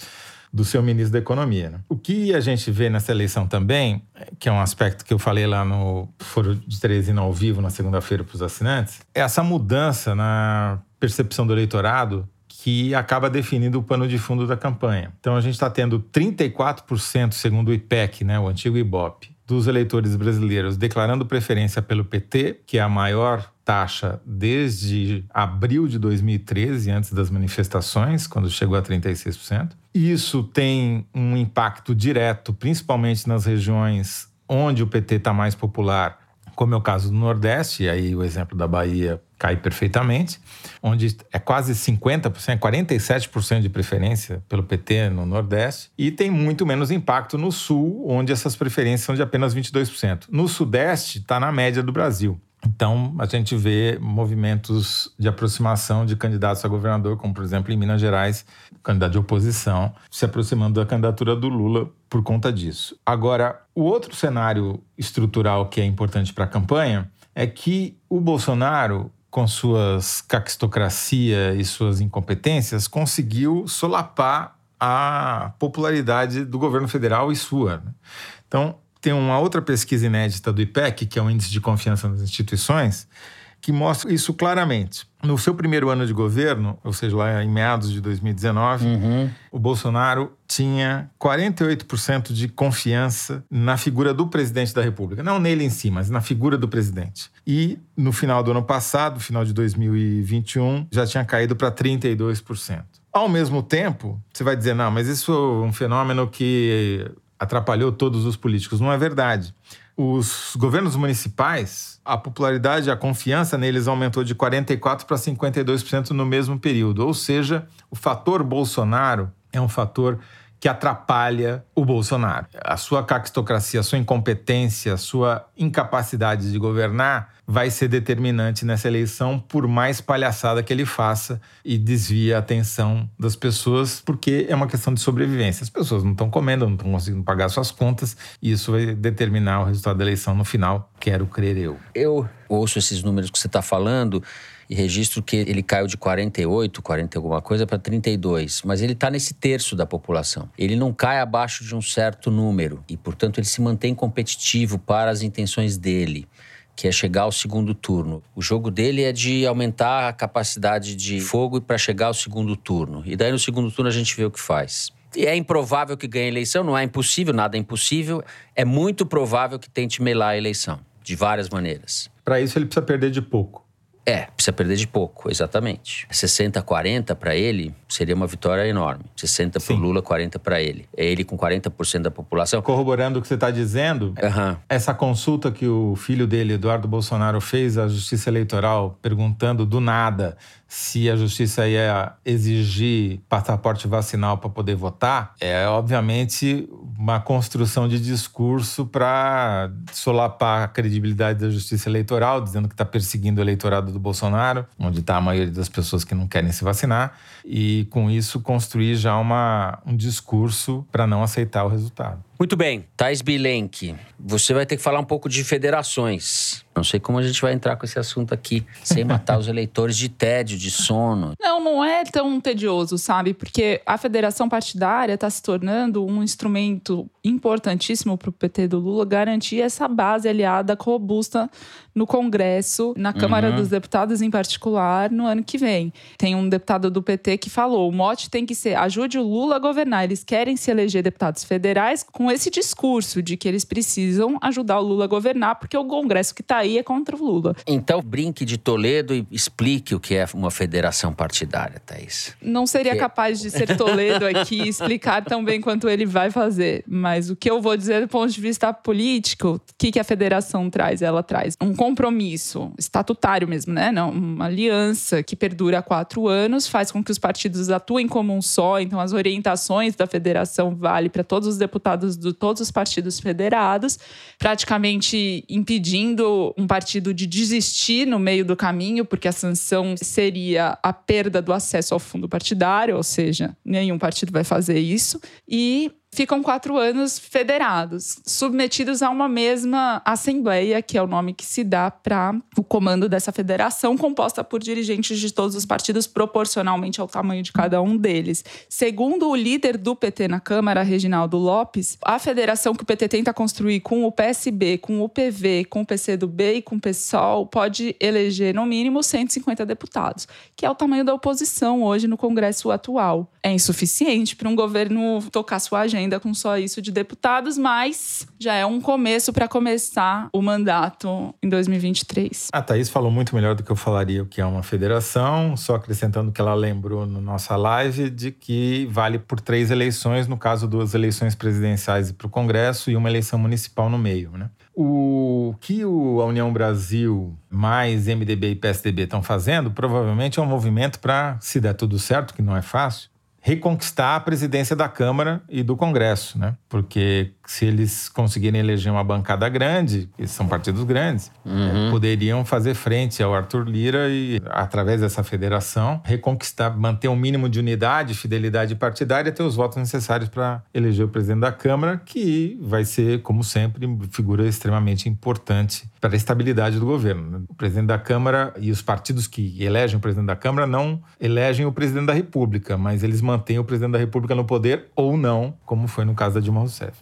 do seu ministro da Economia. Né? O que a gente vê nessa eleição também, que é um aspecto que eu falei lá no Foro de Teresina ao vivo na segunda-feira para os assinantes, é essa mudança na percepção do eleitorado que acaba definindo o pano de fundo da campanha. Então a gente está tendo 34%, segundo o IPEC, né, o antigo IBOP, dos eleitores brasileiros declarando preferência pelo PT, que é a maior taxa desde abril de 2013, antes das manifestações, quando chegou a 36%. Isso tem um impacto direto, principalmente nas regiões onde o PT está mais popular, como é o caso do Nordeste, e aí o exemplo da Bahia cai perfeitamente, onde é quase 50%, 47% de preferência pelo PT no Nordeste, e tem muito menos impacto no Sul, onde essas preferências são de apenas 22%. No Sudeste, está na média do Brasil. Então, a gente vê movimentos de aproximação de candidatos a governador, como, por exemplo, em Minas Gerais, candidato de oposição, se aproximando da candidatura do Lula por conta disso. Agora, o outro cenário estrutural que é importante para a campanha é que o Bolsonaro, com suas caquistocracia e suas incompetências, conseguiu solapar a popularidade do governo federal e sua. Né? Então, tem uma outra pesquisa inédita do IPEC, que é o Índice de Confiança nas Instituições, que mostra isso claramente. No seu primeiro ano de governo, ou seja, lá em meados de 2019, uhum. o Bolsonaro tinha 48% de confiança na figura do presidente da República. Não nele em si, mas na figura do presidente. E no final do ano passado, final de 2021, já tinha caído para 32%. Ao mesmo tempo, você vai dizer, não, mas isso é um fenômeno que atrapalhou todos os políticos. Não é verdade. Os governos municipais, a popularidade, a confiança neles aumentou de 44% para 52% no mesmo período. Ou seja, o fator Bolsonaro é um fator que atrapalha o Bolsonaro. A sua caquistocracia, a sua incompetência, a sua incapacidade de governar vai ser determinante nessa eleição, por mais palhaçada que ele faça e desvia a atenção das pessoas, porque é uma questão de sobrevivência. As pessoas não estão comendo, não estão conseguindo pagar suas contas, e isso vai determinar o resultado da eleição no final, quero crer eu. Eu ouço esses números que você está falando e registro que ele caiu de 48, 40 alguma coisa, para 32. Mas ele está nesse terço da população. Ele não cai abaixo de um certo número e, portanto, ele se mantém competitivo para as intenções dele que é chegar ao segundo turno. O jogo dele é de aumentar a capacidade de fogo para chegar ao segundo turno. E daí no segundo turno a gente vê o que faz. E é improvável que ganhe a eleição, não é impossível, nada é impossível. É muito provável que tente melar a eleição, de várias maneiras. Para isso ele precisa perder de pouco. É, precisa perder de pouco, exatamente. 60 40 para ele seria uma vitória enorme. 60 para Lula, 40 para ele. É ele com 40% da população. Corroborando o que você está dizendo, uhum. essa consulta que o filho dele, Eduardo Bolsonaro, fez à Justiça Eleitoral, perguntando do nada se a justiça ia exigir passaporte vacinal para poder votar, é obviamente uma construção de discurso para solapar a credibilidade da justiça eleitoral, dizendo que está perseguindo o eleitorado do Bolsonaro, onde está a maioria das pessoas que não querem se vacinar, e com isso construir já uma, um discurso para não aceitar o resultado. Muito bem, Thais Bilenque, você vai ter que falar um pouco de federações. Não sei como a gente vai entrar com esse assunto aqui, sem matar os eleitores de tédio, de sono. Não, não é tão tedioso, sabe? Porque a federação partidária está se tornando um instrumento importantíssimo para o PT do Lula garantir essa base aliada robusta no Congresso, na Câmara uhum. dos Deputados em particular, no ano que vem. Tem um deputado do PT que falou: o mote tem que ser ajude o Lula a governar. Eles querem se eleger deputados federais com esse discurso de que eles precisam ajudar o Lula a governar, porque o Congresso que está aí é contra o Lula. Então, brinque de Toledo e explique o que é uma federação partidária, Thaís. Não seria capaz de ser Toledo aqui e explicar tão bem quanto ele vai fazer. Mas o que eu vou dizer do ponto de vista político, o que, que a federação traz? Ela traz um compromisso estatutário mesmo, né? Não, uma aliança que perdura há quatro anos, faz com que os partidos atuem como um só. Então, as orientações da federação vale para todos os deputados de todos os partidos federados, praticamente impedindo um partido de desistir no meio do caminho, porque a sanção seria a perda do acesso ao fundo partidário, ou seja, nenhum partido vai fazer isso. E ficam quatro anos federados, submetidos a uma mesma assembleia, que é o nome que se dá para o comando dessa federação, composta por dirigentes de todos os partidos proporcionalmente ao tamanho de cada um deles. Segundo o líder do PT na Câmara, Reginaldo Lopes, a federação que o PT tenta construir com o PSB, com o PV, com o PCdoB e com o PSOL pode eleger no mínimo 150 deputados, que é o tamanho da oposição hoje no Congresso atual. É insuficiente para um governo tocar sua agenda ainda com só isso de deputados, mas já é um começo para começar o mandato em 2023. A Thaís falou muito melhor do que eu falaria o que é uma federação, só acrescentando que ela lembrou na nossa live de que vale por três eleições, no caso duas eleições presidenciais para o Congresso e uma eleição municipal no meio, né? O que a União Brasil mais MDB e PSDB estão fazendo provavelmente é um movimento para, se der tudo certo, que não é fácil, reconquistar a presidência da Câmara e do Congresso, né? Porque se eles conseguirem eleger uma bancada grande, que são partidos grandes, uhum. poderiam fazer frente ao Arthur Lira e, através dessa federação, reconquistar, manter um mínimo de unidade, fidelidade partidária e ter os votos necessários para eleger o presidente da Câmara, que vai ser, como sempre, figura extremamente importante para a estabilidade do governo. Né? O presidente da Câmara e os partidos que elegem o presidente da Câmara não elegem o presidente da República, mas eles mantêm o presidente da República no poder ou não, como foi no caso da Dilma Rousseff.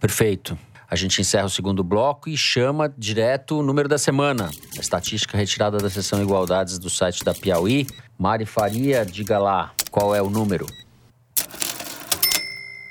Perfeito. A gente encerra o segundo bloco e chama direto o número da semana. A estatística retirada da seção Igualdades do site da Piauí. Mari Faria, diga lá, qual é o número?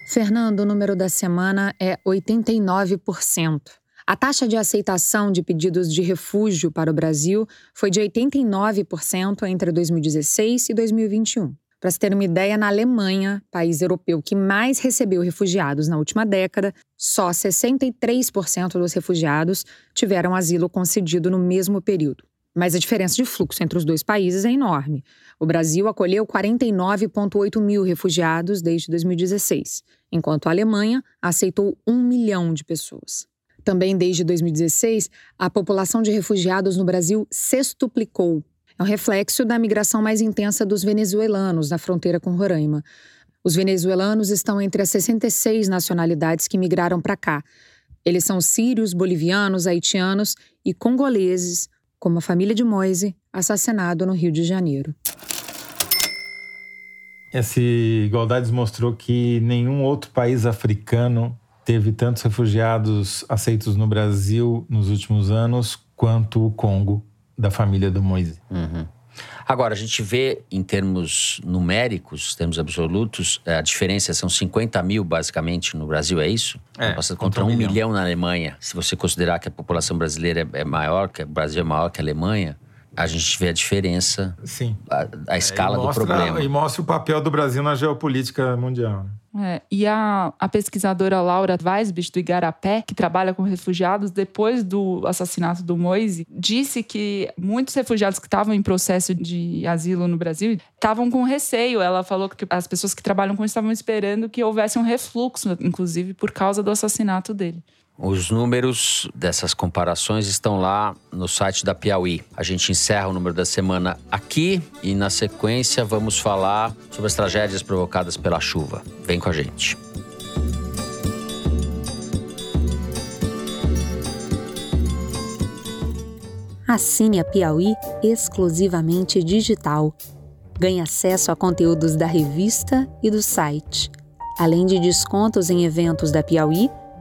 Fernando, o número da semana é 89%. A taxa de aceitação de pedidos de refúgio para o Brasil foi de 89% entre 2016 e 2021. Para se ter uma ideia, na Alemanha, país europeu que mais recebeu refugiados na última década, só 63% dos refugiados tiveram asilo concedido no mesmo período. Mas a diferença de fluxo entre os dois países é enorme. O Brasil acolheu 49,8 mil refugiados desde 2016, enquanto a Alemanha aceitou um milhão de pessoas. Também desde 2016, a população de refugiados no Brasil sextuplicou. É um reflexo da migração mais intensa dos venezuelanos na fronteira com Roraima. Os venezuelanos estão entre as 66 nacionalidades que migraram para cá. Eles são sírios, bolivianos, haitianos e congoleses, como a família de Moise, assassinado no Rio de Janeiro. Essa igualdade mostrou que nenhum outro país africano teve tantos refugiados aceitos no Brasil nos últimos anos quanto o Congo, da família do Moise. Uhum. Agora, a gente vê em termos numéricos, termos absolutos, a diferença são 50 mil, basicamente, no Brasil, é isso? É, Passa contra um milhão. milhão. na Alemanha. Se você considerar que a população brasileira é maior, que o Brasil é maior que a Alemanha, a gente vê a diferença, Sim. a, a escala é, mostra, do problema. E mostra o papel do Brasil na geopolítica mundial. É, e a, a, pesquisadora Laura Weisbich, do Igarapé, que trabalha com refugiados, depois do assassinato do Moise, disse que muitos refugiados que estavam em processo de asilo no Brasil estavam com receio. Ela falou que as pessoas que trabalham com isso estavam esperando que houvesse um refluxo, inclusive por causa do assassinato dele. Os números dessas comparações estão lá no site da Piauí. A gente encerra o número da semana aqui e, na sequência, vamos falar sobre as tragédias provocadas pela chuva. Vem com a gente. Assine a Piauí exclusivamente digital. Ganhe acesso a conteúdos da revista e do site, além de descontos em eventos da Piauí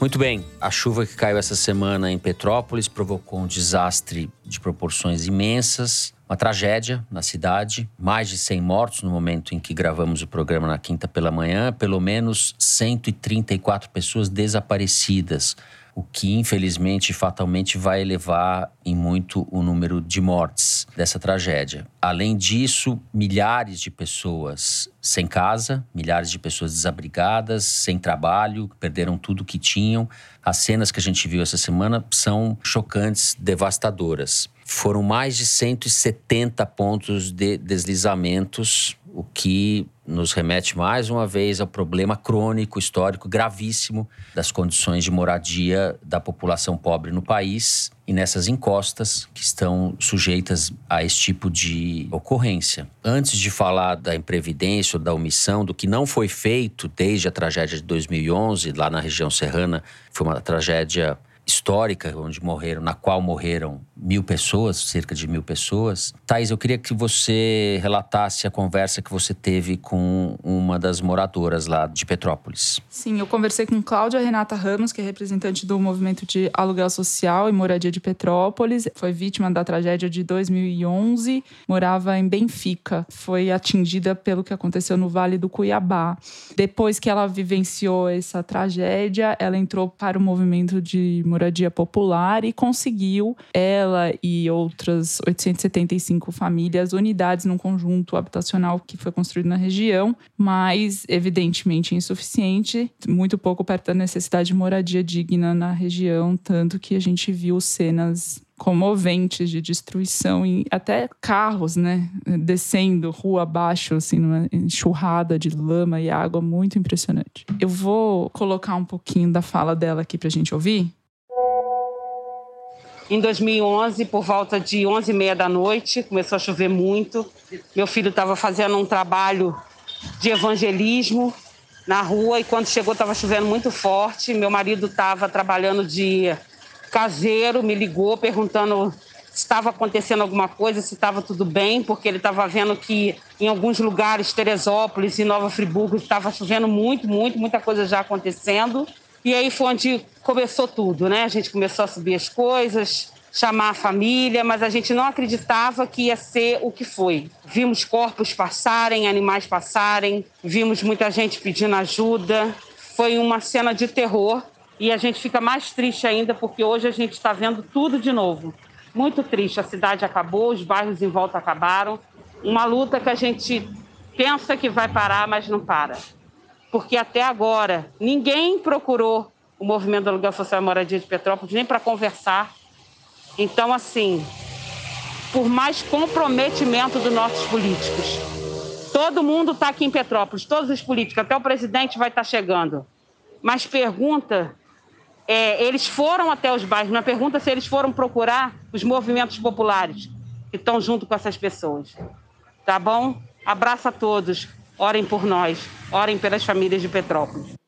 Muito bem, a chuva que caiu essa semana em Petrópolis provocou um desastre de proporções imensas, uma tragédia na cidade, mais de 100 mortos no momento em que gravamos o programa na quinta pela manhã, pelo menos 134 pessoas desaparecidas, o que infelizmente fatalmente vai elevar em muito o número de mortes dessa tragédia. Além disso, milhares de pessoas sem casa, milhares de pessoas desabrigadas, sem trabalho, perderam tudo que tinham. As cenas que a gente viu essa semana são chocantes, devastadoras. Foram mais de 170 pontos de deslizamentos, o que nos remete mais uma vez ao problema crônico, histórico, gravíssimo das condições de moradia da população pobre no país e nessas encostas que estão sujeitas a esse tipo de ocorrência. Antes de falar da imprevidência ou da omissão, do que não foi feito desde a tragédia de 2011, lá na região serrana, foi uma tragédia histórica, onde morreram, na qual morreram mil pessoas, cerca de mil pessoas. Thais, eu queria que você relatasse a conversa que você teve com uma das moradoras lá de Petrópolis. Sim, eu conversei com Cláudia Renata Ramos, que é representante do movimento de aluguel social e moradia de Petrópolis. Foi vítima da tragédia de 2011, morava em Benfica. Foi atingida pelo que aconteceu no Vale do Cuiabá. Depois que ela vivenciou essa tragédia, ela entrou para o movimento de moradia popular e conseguiu, ela e outras 875 famílias, unidades num conjunto habitacional que foi construído na região, mas evidentemente insuficiente, muito pouco perto da necessidade de moradia digna na região, tanto que a gente viu cenas comoventes de destruição e até carros, né, descendo rua abaixo, assim, numa enxurrada de lama e água muito impressionante. Eu vou colocar um pouquinho da fala dela aqui para a gente ouvir, em 2011, por volta de 11 e meia da noite, começou a chover muito. Meu filho estava fazendo um trabalho de evangelismo na rua e quando chegou estava chovendo muito forte. Meu marido estava trabalhando de caseiro, me ligou perguntando se estava acontecendo alguma coisa, se estava tudo bem, porque ele estava vendo que em alguns lugares, Teresópolis e Nova Friburgo, estava chovendo muito, muito, muita coisa já acontecendo. E aí foi onde começou tudo, né? A gente começou a subir as coisas, chamar a família, mas a gente não acreditava que ia ser o que foi. Vimos corpos passarem, animais passarem, vimos muita gente pedindo ajuda. Foi uma cena de terror e a gente fica mais triste ainda porque hoje a gente está vendo tudo de novo. Muito triste, a cidade acabou, os bairros em volta acabaram. Uma luta que a gente pensa que vai parar, mas não para. Porque até agora ninguém procurou o movimento do aluguel social moradia de Petrópolis nem para conversar, então, assim, por mais comprometimento dos nossos políticos, todo mundo está aqui em Petrópolis, todos os políticos, até o presidente vai estar tá chegando. Mas pergunta, é, eles foram até os bairros, mas pergunta se eles foram procurar os movimentos populares que estão junto com essas pessoas. Tá bom? Abraço a todos. Orem por nós. Orem pelas famílias de Petrópolis.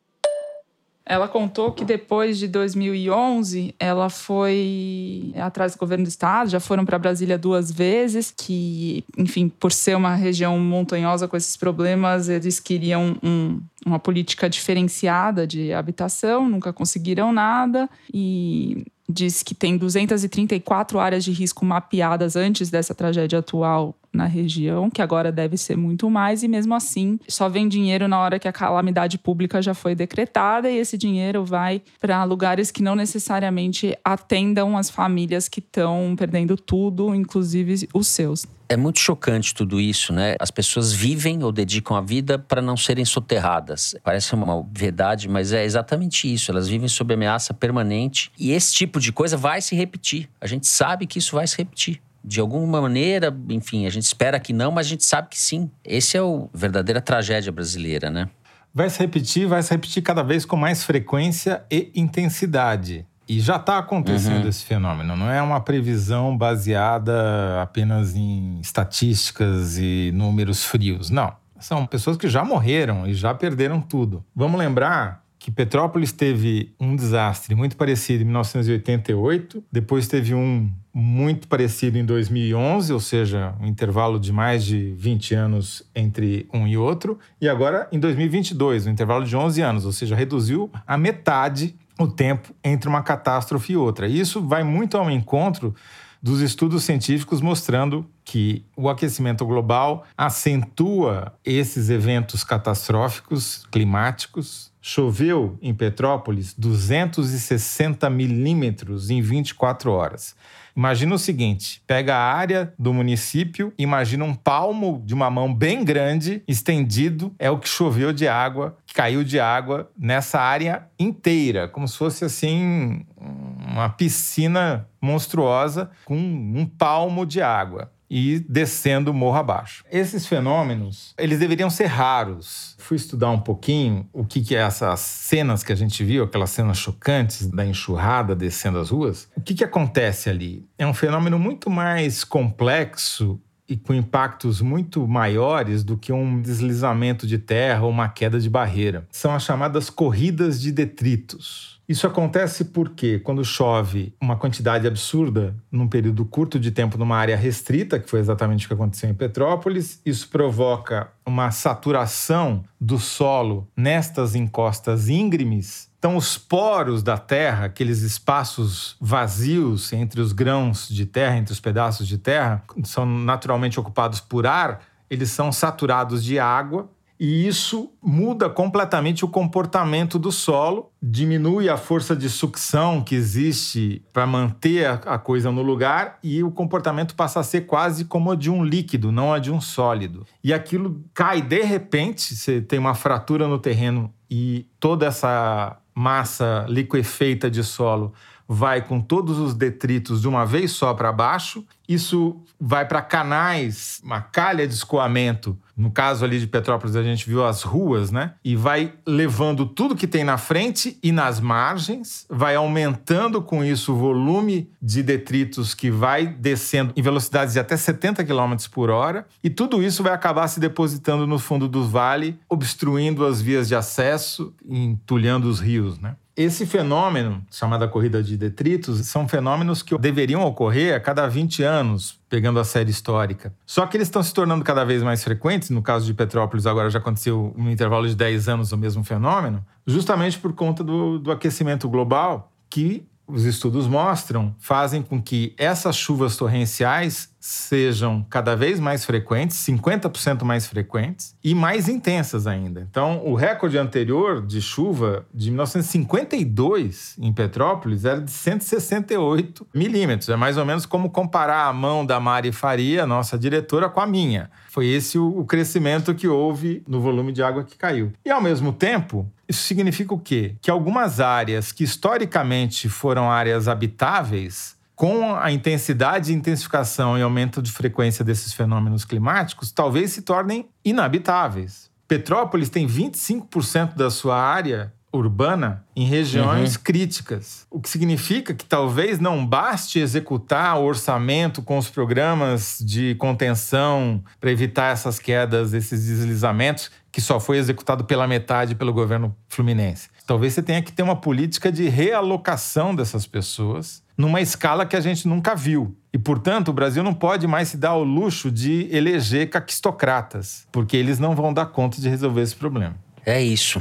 Ela contou que depois de 2011, ela foi atrás do governo do estado, já foram para Brasília duas vezes, que, enfim, por ser uma região montanhosa com esses problemas, eles queriam um, uma política diferenciada de habitação, nunca conseguiram nada e diz que tem 234 áreas de risco mapeadas antes dessa tragédia atual na região, que agora deve ser muito mais, e mesmo assim só vem dinheiro na hora que a calamidade pública já foi decretada, e esse dinheiro vai para lugares que não necessariamente atendam as famílias que estão perdendo tudo, inclusive os seus. É muito chocante tudo isso, né? As pessoas vivem ou dedicam a vida para não serem soterradas. Parece uma verdade, mas é exatamente isso. Elas vivem sob ameaça permanente e esse tipo de coisa vai se repetir. A gente sabe que isso vai se repetir de alguma maneira, enfim, a gente espera que não, mas a gente sabe que sim. Esse é o verdadeira tragédia brasileira, né? Vai se repetir, vai se repetir cada vez com mais frequência e intensidade. E já está acontecendo uhum. esse fenômeno. Não é uma previsão baseada apenas em estatísticas e números frios. Não. São pessoas que já morreram e já perderam tudo. Vamos lembrar que Petrópolis teve um desastre muito parecido em 1988, depois teve um muito parecido em 2011, ou seja, um intervalo de mais de 20 anos entre um e outro, e agora em 2022, um intervalo de 11 anos, ou seja, reduziu a metade o tempo entre uma catástrofe e outra. E isso vai muito ao encontro dos estudos científicos mostrando que o aquecimento global acentua esses eventos catastróficos climáticos. Choveu em Petrópolis 260 milímetros em 24 horas. Imagina o seguinte: pega a área do município, imagina um palmo de uma mão bem grande, estendido, é o que choveu de água, caiu de água nessa área inteira, como se fosse assim uma piscina monstruosa com um palmo de água e descendo morro abaixo. Esses fenômenos, eles deveriam ser raros. Fui estudar um pouquinho o que, que é essas cenas que a gente viu, aquelas cenas chocantes da enxurrada descendo as ruas. O que, que acontece ali? É um fenômeno muito mais complexo e com impactos muito maiores do que um deslizamento de terra ou uma queda de barreira. São as chamadas corridas de detritos. Isso acontece porque, quando chove uma quantidade absurda num período curto de tempo numa área restrita, que foi exatamente o que aconteceu em Petrópolis, isso provoca uma saturação do solo nestas encostas íngremes. Então, os poros da terra, aqueles espaços vazios entre os grãos de terra, entre os pedaços de terra, são naturalmente ocupados por ar, eles são saturados de água e isso muda completamente o comportamento do solo, diminui a força de sucção que existe para manter a coisa no lugar e o comportamento passa a ser quase como de um líquido, não a de um sólido. E aquilo cai de repente, você tem uma fratura no terreno e toda essa massa liquefeita de solo vai com todos os detritos de uma vez só para baixo. Isso vai para canais, uma calha de escoamento. No caso ali de Petrópolis, a gente viu as ruas, né? E vai levando tudo que tem na frente e nas margens, vai aumentando com isso o volume de detritos que vai descendo em velocidades de até 70 km por hora. E tudo isso vai acabar se depositando no fundo do vale, obstruindo as vias de acesso, entulhando os rios, né? Esse fenômeno, chamado corrida de detritos, são fenômenos que deveriam ocorrer a cada 20 anos, pegando a série histórica. Só que eles estão se tornando cada vez mais frequentes, no caso de Petrópolis agora já aconteceu no intervalo de 10 anos o mesmo fenômeno, justamente por conta do, do aquecimento global, que os estudos mostram, fazem com que essas chuvas torrenciais sejam cada vez mais frequentes, 50% mais frequentes e mais intensas ainda. Então, o recorde anterior de chuva de 1952 em Petrópolis era de 168 milímetros. É mais ou menos como comparar a mão da Mari Faria, nossa diretora, com a minha. Foi esse o crescimento que houve no volume de água que caiu. E, ao mesmo tempo, isso significa o quê? Que algumas áreas que historicamente foram áreas habitáveis com a intensidade, intensificação e aumento de frequência desses fenômenos climáticos, talvez se tornem inabitáveis. Petrópolis tem 25% da sua área urbana em regiões uhum. críticas, o que significa que talvez não baste executar o orçamento com os programas de contenção para evitar essas quedas, esses deslizamentos, que só foi executado pela metade pelo governo fluminense. Talvez você tenha que ter uma política de realocação dessas pessoas numa escala que a gente nunca viu. E, portanto, o Brasil não pode mais se dar ao luxo de eleger caquistocratas, porque eles não vão dar conta de resolver esse problema. É isso.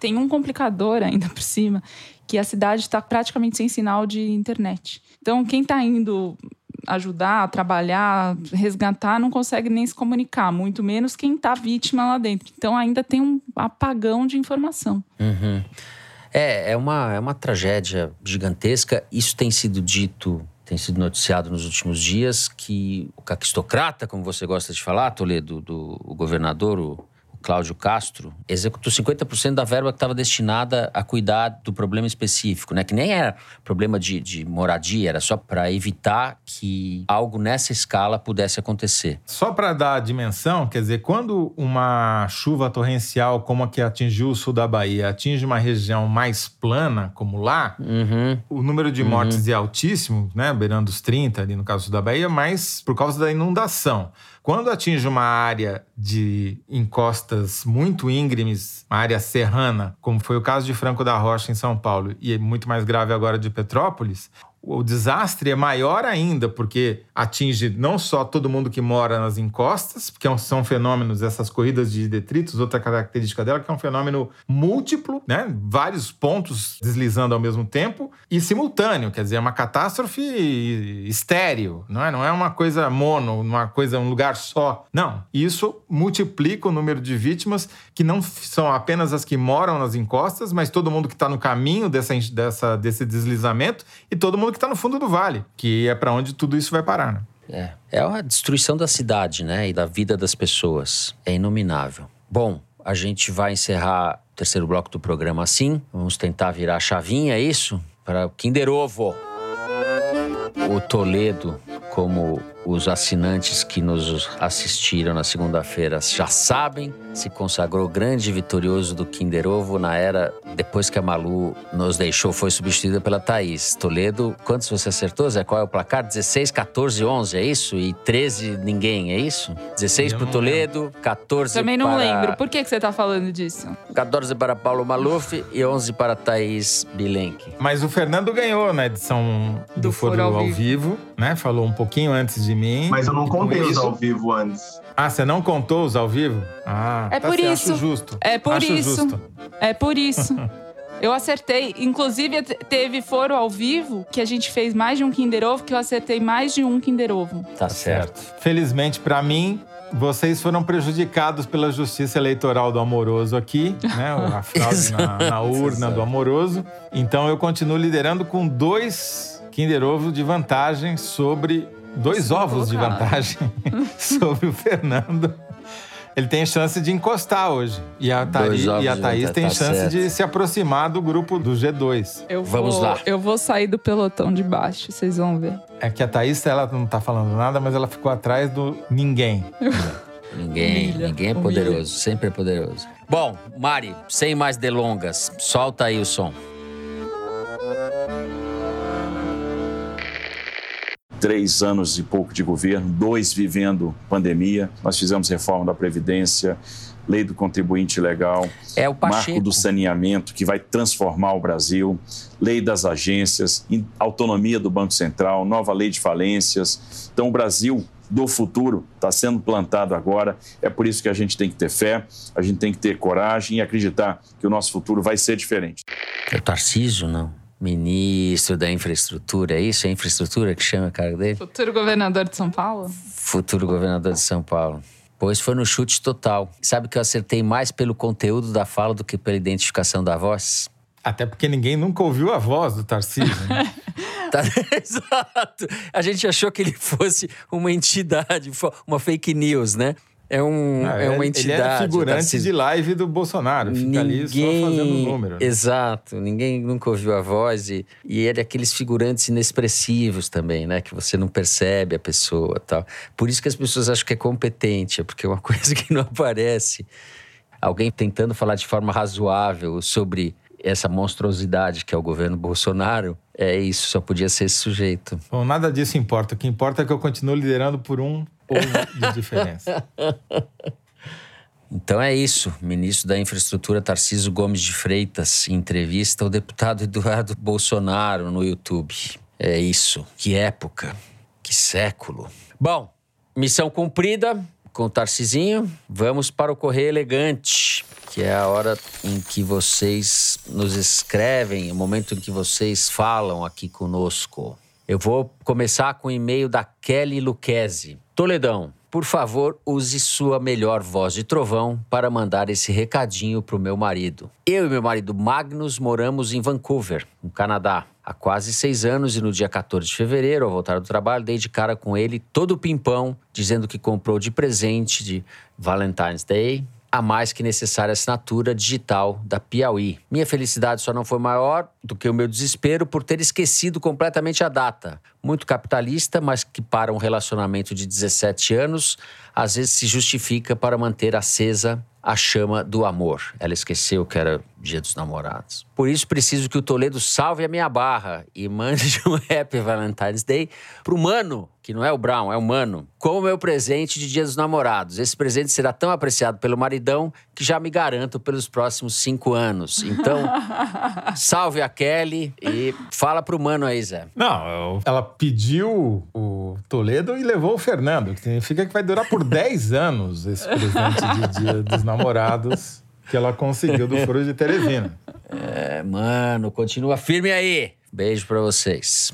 Tem um complicador ainda por cima, que a cidade está praticamente sem sinal de internet. Então, quem está indo ajudar, trabalhar, resgatar, não consegue nem se comunicar, muito menos quem está vítima lá dentro. Então, ainda tem um apagão de informação. Uhum. É, é uma, é uma tragédia gigantesca. Isso tem sido dito, tem sido noticiado nos últimos dias, que o caquistocrata, como você gosta de falar, Toledo, do o governador, o Cláudio Castro, executou 50% da verba que estava destinada a cuidar do problema específico, né? Que nem era problema de, de moradia, era só para evitar que algo nessa escala pudesse acontecer. Só para dar a dimensão, quer dizer, quando uma chuva torrencial como a que atingiu o sul da Bahia atinge uma região mais plana, como lá, uhum. o número de mortes uhum. é altíssimo, né? Beirando os 30 ali no caso da Bahia, mas por causa da inundação. Quando atinge uma área de encostas muito íngremes, uma área serrana, como foi o caso de Franco da Rocha em São Paulo, e é muito mais grave agora de Petrópolis, o desastre é maior ainda, porque atinge não só todo mundo que mora nas encostas, porque é são fenômenos, essas corridas de detritos, outra característica dela, que é um fenômeno múltiplo, né? Vários pontos deslizando ao mesmo tempo e simultâneo, quer dizer, é uma catástrofe estéreo, não é? Não é uma coisa mono, uma coisa, um lugar só. Não. Isso multiplica o número de vítimas, que não são apenas as que moram nas encostas, mas todo mundo que está no caminho dessa, dessa, desse deslizamento e todo mundo que está no fundo do vale, que é para onde tudo isso vai parar. Né? É. é a destruição da cidade, né? E da vida das pessoas. É inominável. Bom, a gente vai encerrar o terceiro bloco do programa assim. Vamos tentar virar a chavinha, é isso? Para o Kinder Ovo. O Toledo, como os assinantes que nos assistiram na segunda-feira já sabem, se consagrou grande e vitorioso do Kinder Ovo na era depois que a Malu nos deixou, foi substituída pela Thaís. Toledo, quantos você acertou, Zé? Qual é o placar? 16, 14, 11, é isso? E 13, ninguém, é isso? 16 para o Toledo, 14 Também não para... lembro. Por que, que você está falando disso? 14 para Paulo Maluf e 11 para Thaís Bilenque. Mas o Fernando ganhou na edição do, do Foro, ao, vivo. vivo, né? Falou um pouquinho antes de mim. Mas eu não contei os ao vivo antes. Ah, você não contou os ao vivo? Ah, é tá por isso. Acho justo. É por acho isso. Justo. É por isso. Eu acertei. Inclusive, teve foro ao vivo que a gente fez mais de um Kinder Ovo, que eu acertei mais de um Kinder Ovo. Tá certo. Felizmente para mim, vocês foram prejudicados pela justiça eleitoral do amoroso aqui, né? A fraude na, na urna do amoroso. Então eu continuo liderando com dois Kinder Ovo de vantagem sobre dois ovos de vantagem sobre o Fernando. Ele tem chance de encostar hoje. E a, Thaís, e a Thaís tem tá chance certo. de se aproximar do grupo do G2. Eu Vamos vou, lá. Eu vou sair do pelotão de baixo, vocês vão ver. É que a Thaís, ela não tá falando nada, mas ela ficou atrás do ninguém. Ninguém, Humilha. ninguém é poderoso, Humilha. sempre é poderoso. Bom, Mari, sem mais delongas, solta aí o som. Três anos e pouco de governo, dois vivendo pandemia. Nós fizemos reforma da Previdência, lei do contribuinte legal, é o marco do saneamento que vai transformar o Brasil, lei das agências, autonomia do Banco Central, nova lei de falências. Então, o Brasil do futuro está sendo plantado agora. É por isso que a gente tem que ter fé, a gente tem que ter coragem e acreditar que o nosso futuro vai ser diferente. É o Tarcísio, não? Ministro da Infraestrutura, é isso? É infraestrutura que chama a cara dele? Futuro governador de São Paulo? Futuro governador de São Paulo. Pois foi no chute total. Sabe que eu acertei mais pelo conteúdo da fala do que pela identificação da voz? Até porque ninguém nunca ouviu a voz do Tarcísio. Né? tá, exato. A gente achou que ele fosse uma entidade, uma fake news, né? É, um, ah, é uma entidade. Ele é figurante de live do Bolsonaro. Fica ninguém, ali só fazendo número. Exato. Ninguém nunca ouviu a voz. E, e ele é aqueles figurantes inexpressivos também, né? Que você não percebe a pessoa tal. Por isso que as pessoas acham que é competente. É porque é uma coisa que não aparece. Alguém tentando falar de forma razoável sobre essa monstruosidade que é o governo Bolsonaro, é isso, só podia ser esse sujeito. Bom, nada disso importa. O que importa é que eu continuo liderando por um ou de diferença. Então é isso. Ministro da Infraestrutura Tarciso Gomes de Freitas entrevista o deputado Eduardo Bolsonaro no YouTube. É isso. Que época. Que século. Bom, missão cumprida com o Tarcisinho. Vamos para o Correio Elegante, que é a hora em que vocês nos escrevem, o momento em que vocês falam aqui conosco. Eu vou começar com o e-mail da Kelly Luquezzi. Toledão, por favor, use sua melhor voz de trovão para mandar esse recadinho pro meu marido. Eu e meu marido Magnus moramos em Vancouver, no Canadá, há quase seis anos e no dia 14 de fevereiro, ao voltar do trabalho, dei de cara com ele todo o pimpão, dizendo que comprou de presente de Valentine's Day a mais que necessária assinatura digital da Piauí. Minha felicidade só não foi maior do que o meu desespero por ter esquecido completamente a data. Muito capitalista, mas que para um relacionamento de 17 anos, às vezes se justifica para manter acesa a chama do amor. Ela esqueceu que era Dia dos Namorados. Por isso preciso que o Toledo salve a minha barra e mande um Happy Valentine's Day pro Mano, que não é o Brown, é o Mano, como meu presente de Dia dos Namorados. Esse presente será tão apreciado pelo maridão que já me garanto pelos próximos cinco anos. Então, salve a Kelly e fala pro Mano aí, Zé. Não, ela pediu o Toledo e levou o Fernando, que significa que vai durar por 10 anos esse presente de Dia dos Namorados que ela conseguiu do Furo de Teresina. É, mano, continua firme aí. Beijo para vocês.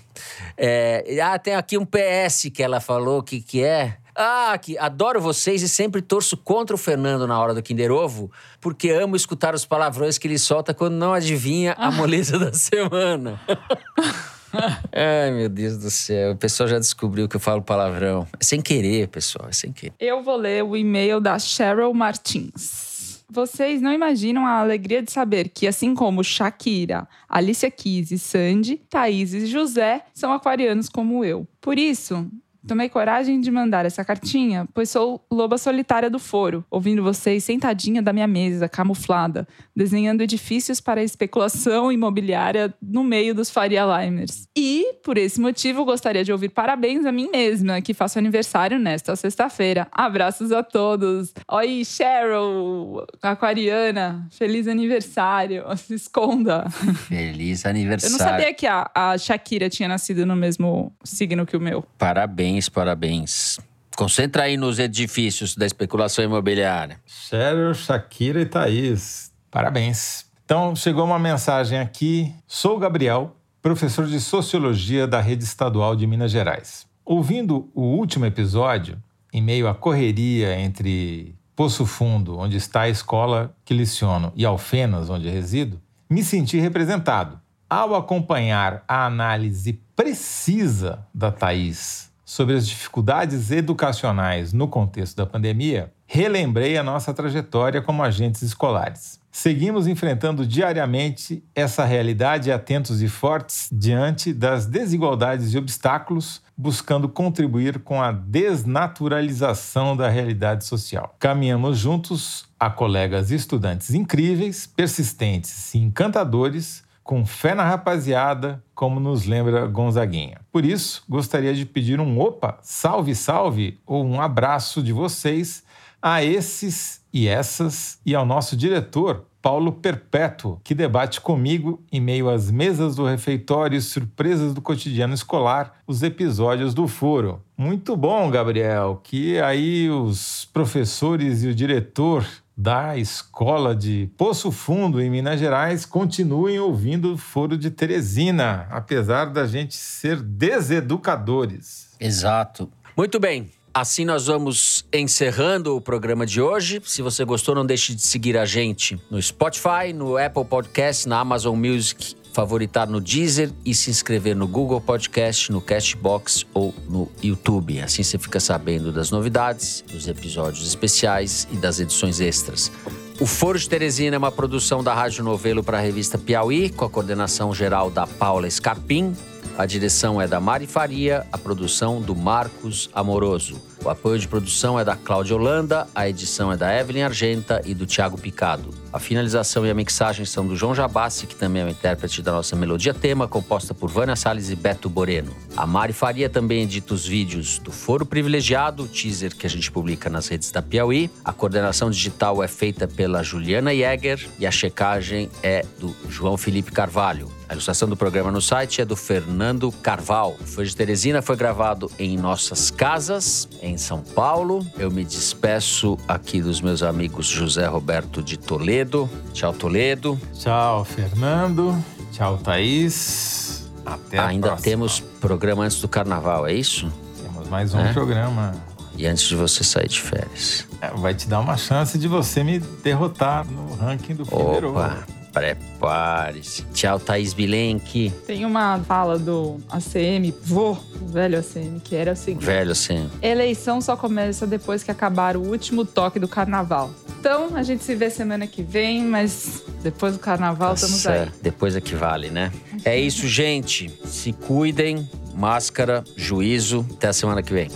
É, ah, tem aqui um PS que ela falou que, que é. Ah, que adoro vocês e sempre torço contra o Fernando na hora do Kinder Ovo, porque amo escutar os palavrões que ele solta quando não adivinha a moleza da semana. Ai, meu Deus do céu. O pessoal já descobriu que eu falo palavrão. É sem querer, pessoal, é sem querer. Eu vou ler o e-mail da Cheryl Martins. Vocês não imaginam a alegria de saber que, assim como Shakira, Alicia Keys e Sandy, Thaís e José são aquarianos como eu. Por isso, Tomei coragem de mandar essa cartinha, pois sou loba solitária do foro, ouvindo vocês sentadinha da minha mesa, camuflada, desenhando edifícios para a especulação imobiliária no meio dos Faria Limers. E, por esse motivo, gostaria de ouvir parabéns a mim mesma, que faço aniversário nesta sexta-feira. Abraços a todos. Oi, Cheryl, aquariana, feliz aniversário. Se esconda. Feliz aniversário. Eu não sabia que a, a Shakira tinha nascido no mesmo signo que o meu. Parabéns Parabéns, parabéns. Concentra aí nos edifícios da especulação imobiliária. Sério, Shakira e Thaís. Parabéns. Então, chegou uma mensagem aqui. Sou Gabriel, professor de Sociologia da Rede Estadual de Minas Gerais. Ouvindo o último episódio, em meio à correria entre Poço Fundo, onde está a escola que liciono, e Alfenas, onde resido, me senti representado. Ao acompanhar a análise precisa da Thaís sobre as dificuldades educacionais no contexto da pandemia, relembrei a nossa trajetória como agentes escolares. Seguimos enfrentando diariamente essa realidade atentos e fortes diante das desigualdades e obstáculos, buscando contribuir com a desnaturalização da realidade social. Caminhamos juntos a colegas e estudantes incríveis, persistentes e encantadores com fé na rapaziada, como nos lembra Gonzaguinha. Por isso, gostaria de pedir um opa, salve, salve ou um abraço de vocês a esses e essas e ao nosso diretor, Paulo Perpétuo, que debate comigo, em meio às mesas do refeitório e surpresas do cotidiano escolar, os episódios do Foro. Muito bom, Gabriel, que aí os professores e o diretor da escola de Poço Fundo, em Minas Gerais, continuem ouvindo o Foro de Teresina, apesar da gente ser deseducadores. Exato. Muito bem. Assim nós vamos encerrando o programa de hoje. Se você gostou, não deixe de seguir a gente no Spotify, no Apple Podcast, na Amazon Music, favoritar no Deezer e se inscrever no Google Podcast, no Castbox ou no YouTube. Assim você fica sabendo das novidades, dos episódios especiais e das edições extras. O Foro de Teresina é uma produção da Rádio Novelo para a revista Piauí, com a coordenação geral da Paula Scarpim. A direção é da Mari Faria, a produção do Marcos Amoroso. O apoio de produção é da Cláudia Holanda, a edição é da Evelyn Argenta e do Tiago Picado. A finalização e a mixagem são do João Jabassi, que também é o intérprete da nossa melodia tema, composta por Vânia Salles e Beto Boreno. A Mari Faria também edita os vídeos do Foro Privilegiado, teaser que a gente publica nas redes da Piauí. A coordenação digital é feita pela Juliana Jäger e a checagem é do João Felipe Carvalho. A ilustração do programa no site é do Fernando Carval. O Foi de Teresina foi gravado em nossas casas, em São Paulo. Eu me despeço aqui dos meus amigos José Roberto de Toledo. Tchau, Toledo. Tchau, Fernando. Tchau, Thaís. Até a Ainda próxima. temos programa antes do carnaval, é isso? Temos mais um É? programa. E antes de você sair de férias. É, vai te dar uma chance de você me derrotar no ranking do. Opa, prepare-se. Tchau, Thaís Bilenque. Tem uma fala do ACM, vô, velho ACM, que era o seguinte: Velho assim. Eleição só começa depois que acabar o último toque do carnaval. Então, a gente se vê semana que vem, mas depois do carnaval estamos aí. Depois é que vale, né? É isso, gente. Se cuidem. Máscara, juízo. Até a semana que vem.